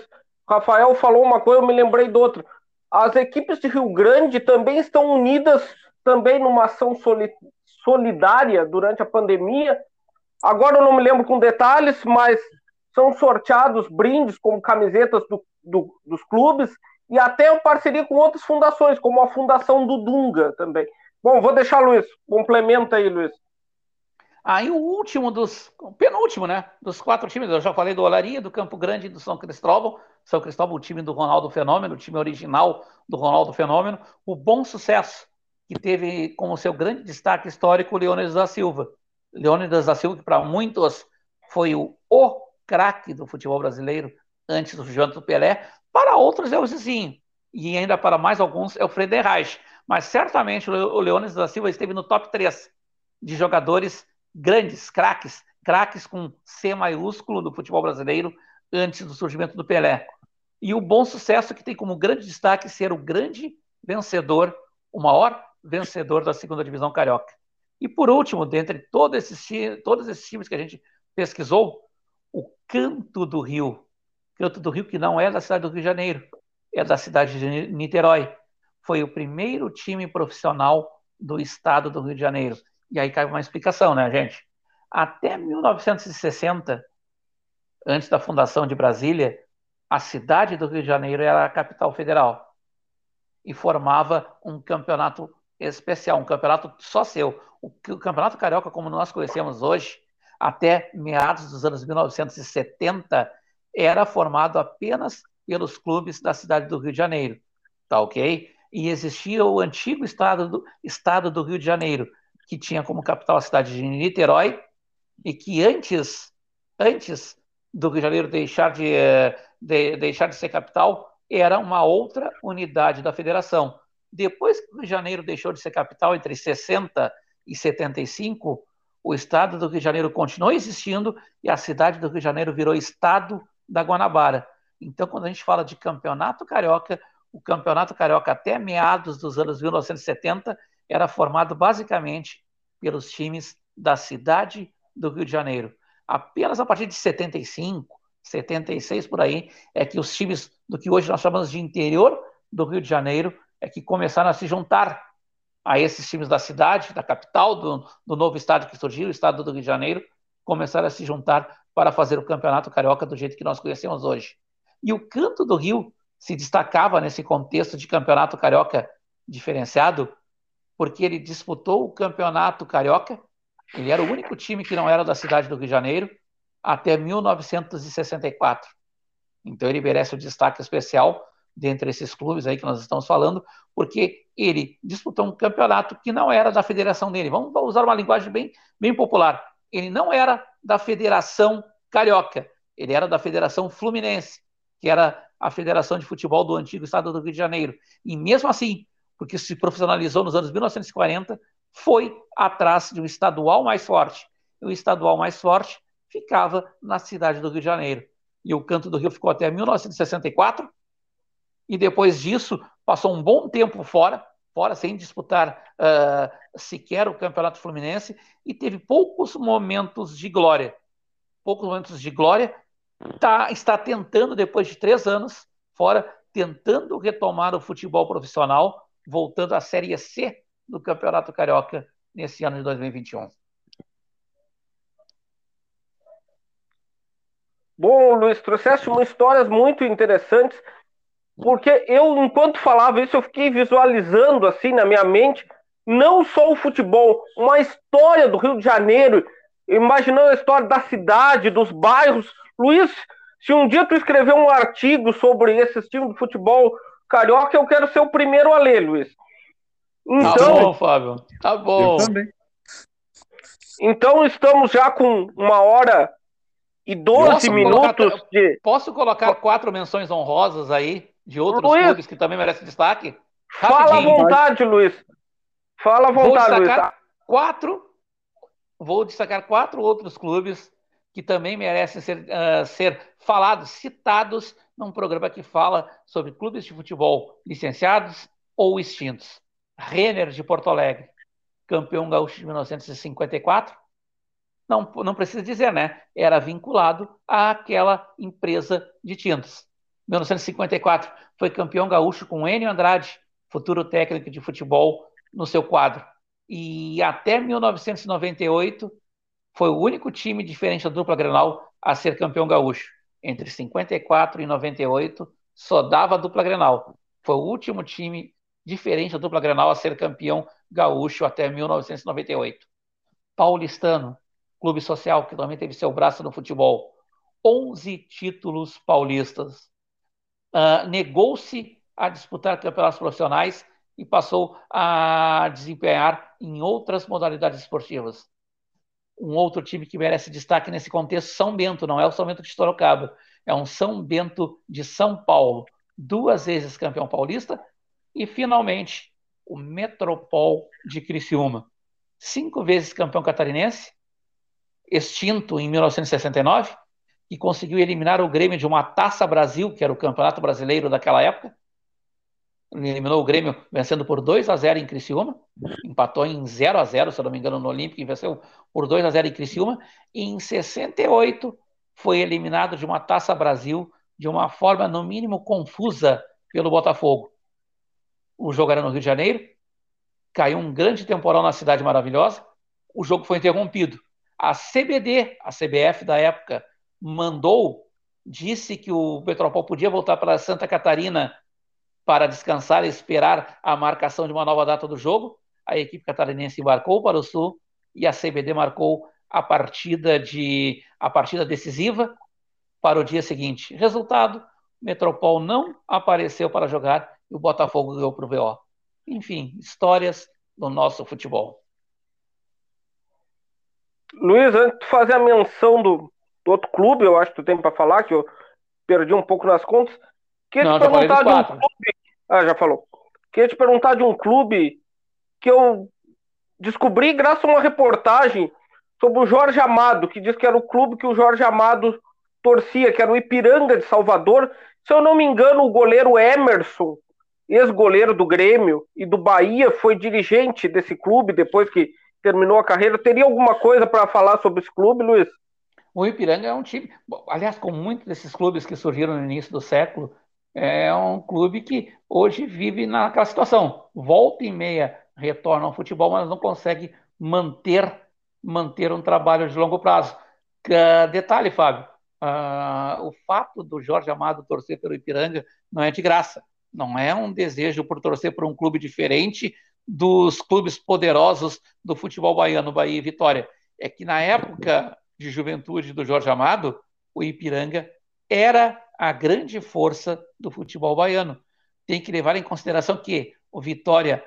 Rafael falou uma coisa, eu me lembrei de outra. As equipes de Rio Grande também estão unidas também numa ação solidária durante a pandemia. Agora eu não me lembro com detalhes, mas são sorteados brindes como camisetas do, do, dos clubes e até uma parceria com outras fundações, como a Fundação do Dunga também. Bom, vou deixar Luiz, complementa aí, Luiz. Aí o último dos, o penúltimo, né, dos quatro times, eu já falei do Olaria, do Campo Grande e do São Cristóvão. São Cristóvão, o time do Ronaldo Fenômeno, o time original do Ronaldo Fenômeno. O bom sucesso, que teve como seu grande destaque histórico o Leônidas da Silva. Leônidas da Silva, que para muitos foi o, o craque do futebol brasileiro antes do do Pelé, para outros é o Zizinho, e ainda para mais alguns é o Fred Reich. Mas certamente o Leônidas da Silva esteve no top 3 de jogadores grandes, craques, craques com C maiúsculo do futebol brasileiro antes do surgimento do Pelé. E o bom sucesso que tem como grande destaque ser o grande vencedor, o maior vencedor da segunda divisão carioca. E por último, dentre todos esses, todos esses times que a gente pesquisou, o Canto do Rio. Canto do Rio, que não é da cidade do Rio de Janeiro, é da cidade de Niterói. Foi o primeiro time profissional do estado do Rio de Janeiro. E aí cai uma explicação, né, gente? Até 1960, antes da fundação de Brasília, a cidade do Rio de Janeiro era a capital federal e formava um campeonato especial, um campeonato só seu. O, o campeonato carioca, como nós conhecemos hoje, até meados dos anos 1970, era formado apenas pelos clubes da cidade do Rio de Janeiro, tá ok? E existia o antigo estado do, estado do Rio de Janeiro, que tinha como capital a cidade de Niterói, e que antes, antes do Rio de Janeiro deixar de, de, deixar de ser capital, era uma outra unidade da federação. Depois que o Rio de Janeiro deixou de ser capital, entre 60 e 75, o estado do Rio de Janeiro continuou existindo e a cidade do Rio de Janeiro virou estado da Guanabara. Então, quando a gente fala de campeonato carioca, o campeonato carioca até meados dos anos 1970 era formado basicamente pelos times da cidade do Rio de Janeiro. Apenas a partir de 75, 76 por aí, é que os times do que hoje nós chamamos de interior do Rio de Janeiro é que começaram a se juntar a esses times da cidade, da capital, do, do novo estado que surgiu, o estado do Rio de Janeiro, começaram a se juntar para fazer o campeonato carioca do jeito que nós conhecemos hoje. E o Canto do Rio se destacava nesse contexto de campeonato carioca diferenciado, porque ele disputou o campeonato carioca, ele era o único time que não era da cidade do Rio de Janeiro, até 1964. Então ele merece um destaque especial dentre esses clubes aí que nós estamos falando, porque ele disputou um campeonato que não era da federação dele. Vamos usar uma linguagem bem, bem popular. Ele não era da Federação Carioca, ele era da Federação Fluminense, que era a Federação de Futebol do antigo estado do Rio de Janeiro. E mesmo assim, porque se profissionalizou nos anos 1940, foi atrás de um estadual mais forte. E o estadual mais forte ficava na cidade do Rio de Janeiro. E o Canto do Rio ficou até 1964, e depois disso passou um bom tempo fora, fora sem disputar uh, sequer o Campeonato Fluminense, e teve poucos momentos de glória. Poucos momentos de glória. Tá, está tentando, depois de três anos fora, tentando retomar o futebol profissional, voltando à Série C do Campeonato Carioca nesse ano de 2021. Bom, Luiz, trouxeste histórias muito interessantes, porque eu, enquanto falava isso, eu fiquei visualizando assim na minha mente, não só o futebol, uma história do Rio de Janeiro, imaginando a história da cidade, dos bairros. Luiz, se um dia tu escrever um artigo sobre esses times de futebol carioca, eu quero ser o primeiro a ler, Luiz. Então, tá bom, Fábio. Tá bom. Eu também. Então estamos já com uma hora e 12 Nossa, minutos colocar, de. Posso colocar quatro menções honrosas aí de outros Luiz, clubes que também merecem destaque? Fala à vontade, Luiz. Fala à vontade, vou Luiz. Quatro. Vou destacar quatro outros clubes que também merecem ser, uh, ser falados, citados num programa que fala sobre clubes de futebol licenciados ou extintos. Renner de Porto Alegre, campeão gaúcho de 1954, não, não precisa dizer, né? Era vinculado àquela empresa de tintas. 1954 foi campeão gaúcho com Enio Andrade, futuro técnico de futebol, no seu quadro. E até 1998 foi o único time diferente da dupla Grenal a ser campeão gaúcho. Entre 54 e 98 só dava dupla Grenal. Foi o último time diferente da dupla Grenal a ser campeão gaúcho até 1998. Paulistano, clube social que também teve seu braço no futebol. 11 títulos paulistas. Uh, Negou-se a disputar campeonatos profissionais e passou a desempenhar em outras modalidades esportivas. Um outro time que merece destaque nesse contexto, São Bento, não é o São Bento de Sorocaba, é um São Bento de São Paulo, duas vezes campeão paulista e finalmente o Metropol de Criciúma, cinco vezes campeão catarinense extinto em 1969, que conseguiu eliminar o Grêmio de uma Taça Brasil, que era o campeonato brasileiro daquela época. Eliminou o Grêmio vencendo por 2 a 0 em Criciúma, empatou em 0 a 0, se não me engano, no Olímpico, e venceu por 2 a 0 em Criciúma. E em 68 foi eliminado de uma Taça Brasil de uma forma, no mínimo, confusa pelo Botafogo. O jogo era no Rio de Janeiro, caiu um grande temporal na cidade maravilhosa, o jogo foi interrompido. A CBD, a CBF da época, mandou, disse que o Metropol podia voltar para Santa Catarina para descansar e esperar a marcação de uma nova data do jogo. A equipe catarinense embarcou para o Sul e a CBD marcou a partida de a partida decisiva para o dia seguinte. Resultado: Metropol não apareceu para jogar e o Botafogo ganhou para o VO. Enfim, histórias do nosso futebol. Luiz, antes de fazer a menção do, do outro clube, eu acho que tu tem para falar, que eu perdi um pouco nas contas. Queria Não, te perguntar de um clube. Ah, já falou. Queria te perguntar de um clube que eu descobri graças a uma reportagem sobre o Jorge Amado, que diz que era o clube que o Jorge Amado torcia, que era o Ipiranga de Salvador. Se eu não me engano, o goleiro Emerson, ex-goleiro do Grêmio e do Bahia, foi dirigente desse clube depois que terminou a carreira. Teria alguma coisa para falar sobre esse clube, Luiz? O Ipiranga é um time, aliás, como muitos desses clubes que surgiram no início do século, é um clube que hoje vive naquela situação. Volta e meia retorna ao futebol, mas não consegue manter manter um trabalho de longo prazo. Uh, detalhe, Fábio, uh, o fato do Jorge Amado torcer pelo Ipiranga não é de graça. Não é um desejo por torcer por um clube diferente dos clubes poderosos do futebol baiano, Bahia e Vitória. É que na época de juventude do Jorge Amado, o Ipiranga era a grande força do futebol baiano. Tem que levar em consideração que o Vitória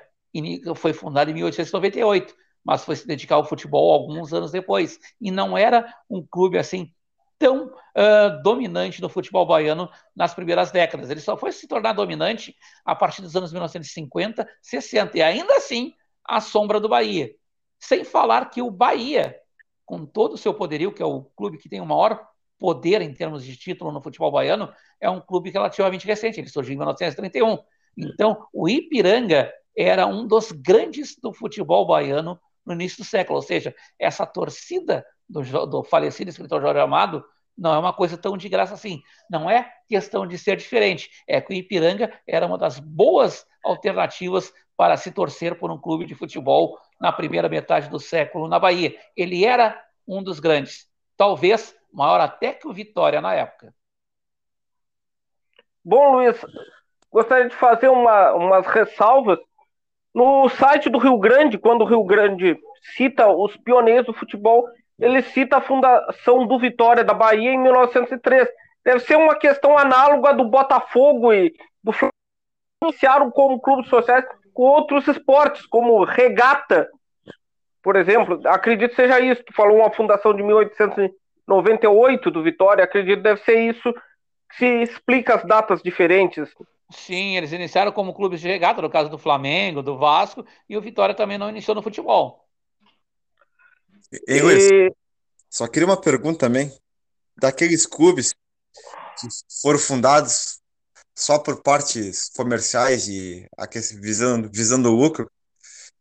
foi fundado em 1898, mas foi se dedicar ao futebol alguns anos depois. E não era um clube assim tão uh, dominante no futebol baiano nas primeiras décadas. Ele só foi se tornar dominante a partir dos anos 1950, 60, e ainda assim à sombra do Bahia. Sem falar que o Bahia, com todo o seu poderio, que é o clube que tem o maior poder em termos de título no futebol baiano, é um clube relativamente recente, ele surgiu em 1931. Então, o Ipiranga era um dos grandes do futebol baiano no início do século, ou seja, essa torcida do, do falecido escritor Jorge Amado não é uma coisa tão de graça assim. Não é questão de ser diferente. É que o Ipiranga era uma das boas alternativas para se torcer por um clube de futebol na primeira metade do século na Bahia. Ele era um dos grandes, talvez maior até que o Vitória na época. Bom, Luiz, gostaria de fazer uma, umas ressalvas. No site do Rio Grande, quando o Rio Grande cita os pioneiros do futebol, ele cita a fundação do Vitória da Bahia em 1903. Deve ser uma questão análoga do Botafogo e do Fluminense iniciaram como clubes sociais com outros esportes, como regata, por exemplo. Acredito seja isso. Tu falou uma fundação de 1898 do Vitória, acredito que deve ser isso que se explica as datas diferentes. Sim, eles iniciaram como clubes de regata, no caso do Flamengo, do Vasco, e o Vitória também não iniciou no futebol. Ei, Luiz, e... só queria uma pergunta também. Daqueles clubes que foram fundados só por partes comerciais e visando, visando o lucro,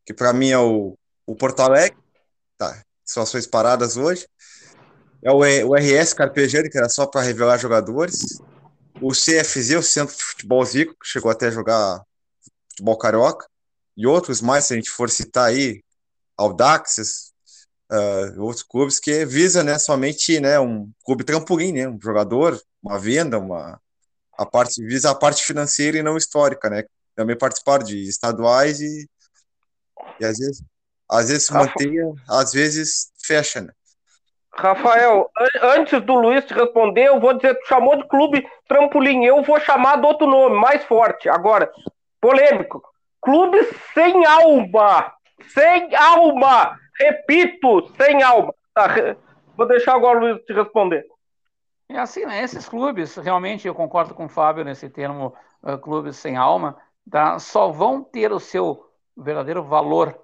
que para mim é o, o Porto Alegre, tá, situações paradas hoje, é o, o RS Carpegiani, que era só para revelar jogadores, o CFZ, o Centro de Futebol Zico, que chegou até a jogar futebol carioca, e outros mais, se a gente for citar aí, Audaxes, uh, outros clubes que visa né, somente né, um clube trampolim, né, um jogador, uma venda, uma a parte visa a parte financeira e não histórica, né? Também participaram de estaduais e, e às vezes às vezes se mantém, às vezes fecha, né? Rafael, antes do Luiz te responder, eu vou dizer, tu chamou de clube trampolim, eu vou chamar de outro nome, mais forte. Agora, polêmico. Clube sem alma. Sem alma. Repito, sem alma. Tá, vou deixar agora o Luiz te responder. É assim, né? Esses clubes, realmente eu concordo com o Fábio nesse termo, uh, clubes sem alma, tá? só vão ter o seu verdadeiro valor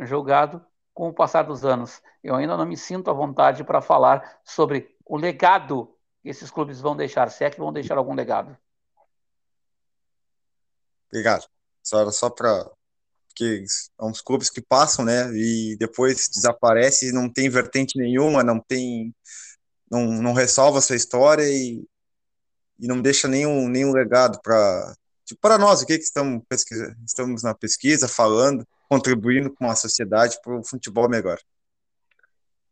julgado com o passar dos anos. Eu ainda não me sinto à vontade para falar sobre o legado que esses clubes vão deixar, se é que vão deixar algum legado. Obrigado. Só era só para porque são uns clubes que passam, né, e depois desaparece, não tem vertente nenhuma, não tem, não, não resolve a sua história e, e não deixa nenhum, nenhum legado para tipo, para nós, o que, que estamos, pesquisa, estamos na pesquisa, falando, contribuindo com a sociedade para o futebol melhor.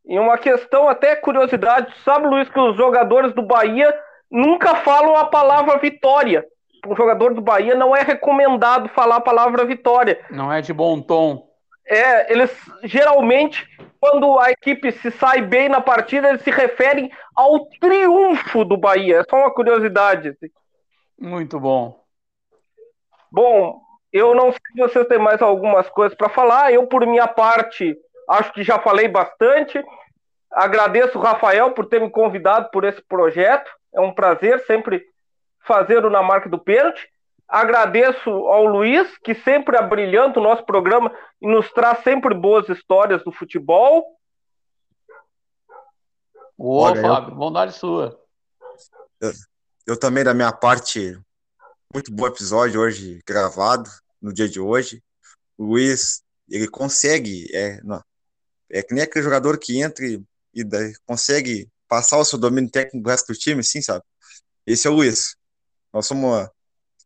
E uma questão até curiosidade, sabe, Luiz, que os jogadores do Bahia nunca falam a palavra vitória um jogador do Bahia não é recomendado falar a palavra vitória. Não é de bom tom. É, eles geralmente, quando a equipe se sai bem na partida, eles se referem ao triunfo do Bahia. É só uma curiosidade. Assim. Muito bom. Bom, eu não sei se vocês têm mais algumas coisas para falar. Eu, por minha parte, acho que já falei bastante. Agradeço o Rafael por ter me convidado por esse projeto. É um prazer sempre fazer o na marca do pênalti. Agradeço ao Luiz, que sempre abrilhanta o nosso programa e nos traz sempre boas histórias do futebol. Ô, Olha, Fábio, eu... bondade sua. Eu, eu, também, da minha parte, muito bom episódio hoje gravado, no dia de hoje. O Luiz, ele consegue, é, é que nem aquele jogador que entra e, e daí consegue passar o seu domínio técnico do resto do time, sim, sabe? Esse é o Luiz. Nós somos.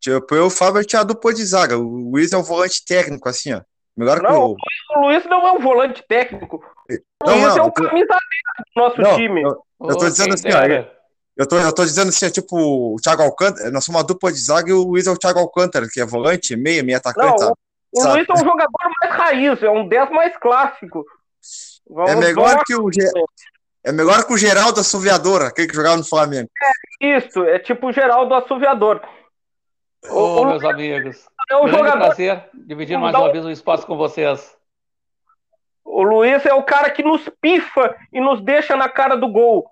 Tipo, eu e o Fábio tinha a dupla de zaga. O Luiz é o volante técnico, assim, ó. Melhor não, que o... o Luiz não é um volante técnico. O não, Luiz não, é o camisa do nosso não, time. Eu, eu tô dizendo assim, ó, eu tô, eu tô dizendo assim, é tipo, o Thiago Alcântara, nós somos uma dupla de zaga e o Luiz é o Thiago Alcântara, que é volante, meia, meia atacante. Não, o, o Luiz é um jogador mais raiz, é um 10 mais clássico. Vamos é melhor que o é melhor que o Geraldo Assoviador, aquele que jogava no Flamengo. É isso, é tipo o Geraldo Assoviador. Ô, oh, meus amigos. É um jogador... prazer dividir mais uma vez o espaço com vocês. O Luiz é o cara que nos pifa e nos deixa na cara do gol.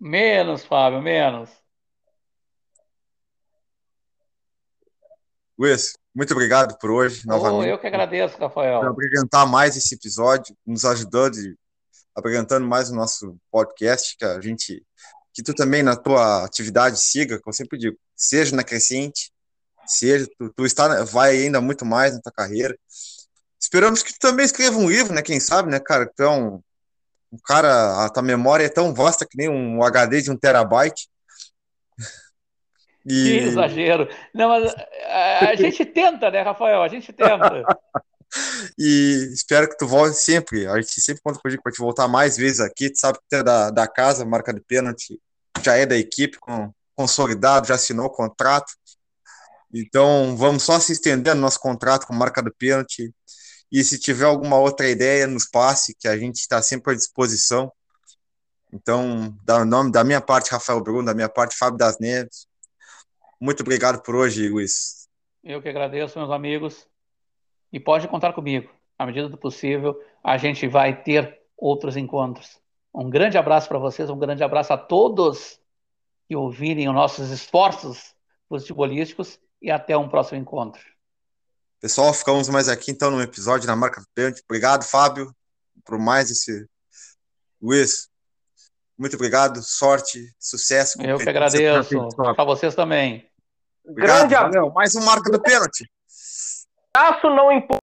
Menos, Fábio, menos. Luiz, muito obrigado por hoje, oh, novamente. Eu que agradeço, Rafael. Por apresentar mais esse episódio, nos ajudando e apresentando mais o nosso podcast, que a gente, que tu também na tua atividade siga, que eu sempre digo, seja na crescente, seja, tu, tu está, vai ainda muito mais na tua carreira. Esperamos que tu também escreva um livro, né, quem sabe, né, cara, tu é um, um cara, a tua memória é tão vasta que nem um HD de um terabyte. E... Que exagero. Não, mas a, a gente tenta, né, Rafael? A gente tenta. e espero que tu volte sempre. A gente sempre conta contigo para te voltar mais vezes aqui. Tu sabe que tu é da, da casa, marca de pênalti, já é da equipe, com, consolidado, já assinou o contrato. Então, vamos só se estender no nosso contrato com marca do pênalti. E se tiver alguma outra ideia, nos passe, que a gente está sempre à disposição. Então, da nome da minha parte, Rafael Bruno, da minha parte, Fábio das Neves. Muito obrigado por hoje, Luiz. Eu que agradeço, meus amigos. E pode contar comigo. À medida do possível, a gente vai ter outros encontros. Um grande abraço para vocês, um grande abraço a todos que ouvirem os nossos esforços futebolísticos e até um próximo encontro. Pessoal, ficamos mais aqui então no episódio da Marca do Pênalti. Obrigado, Fábio, por mais esse. Luiz, muito obrigado, sorte, sucesso. Eu que agradeço. Para vocês também. Obrigado, Grande valeu. Mais um Marca do Pênalti. Aço não importa.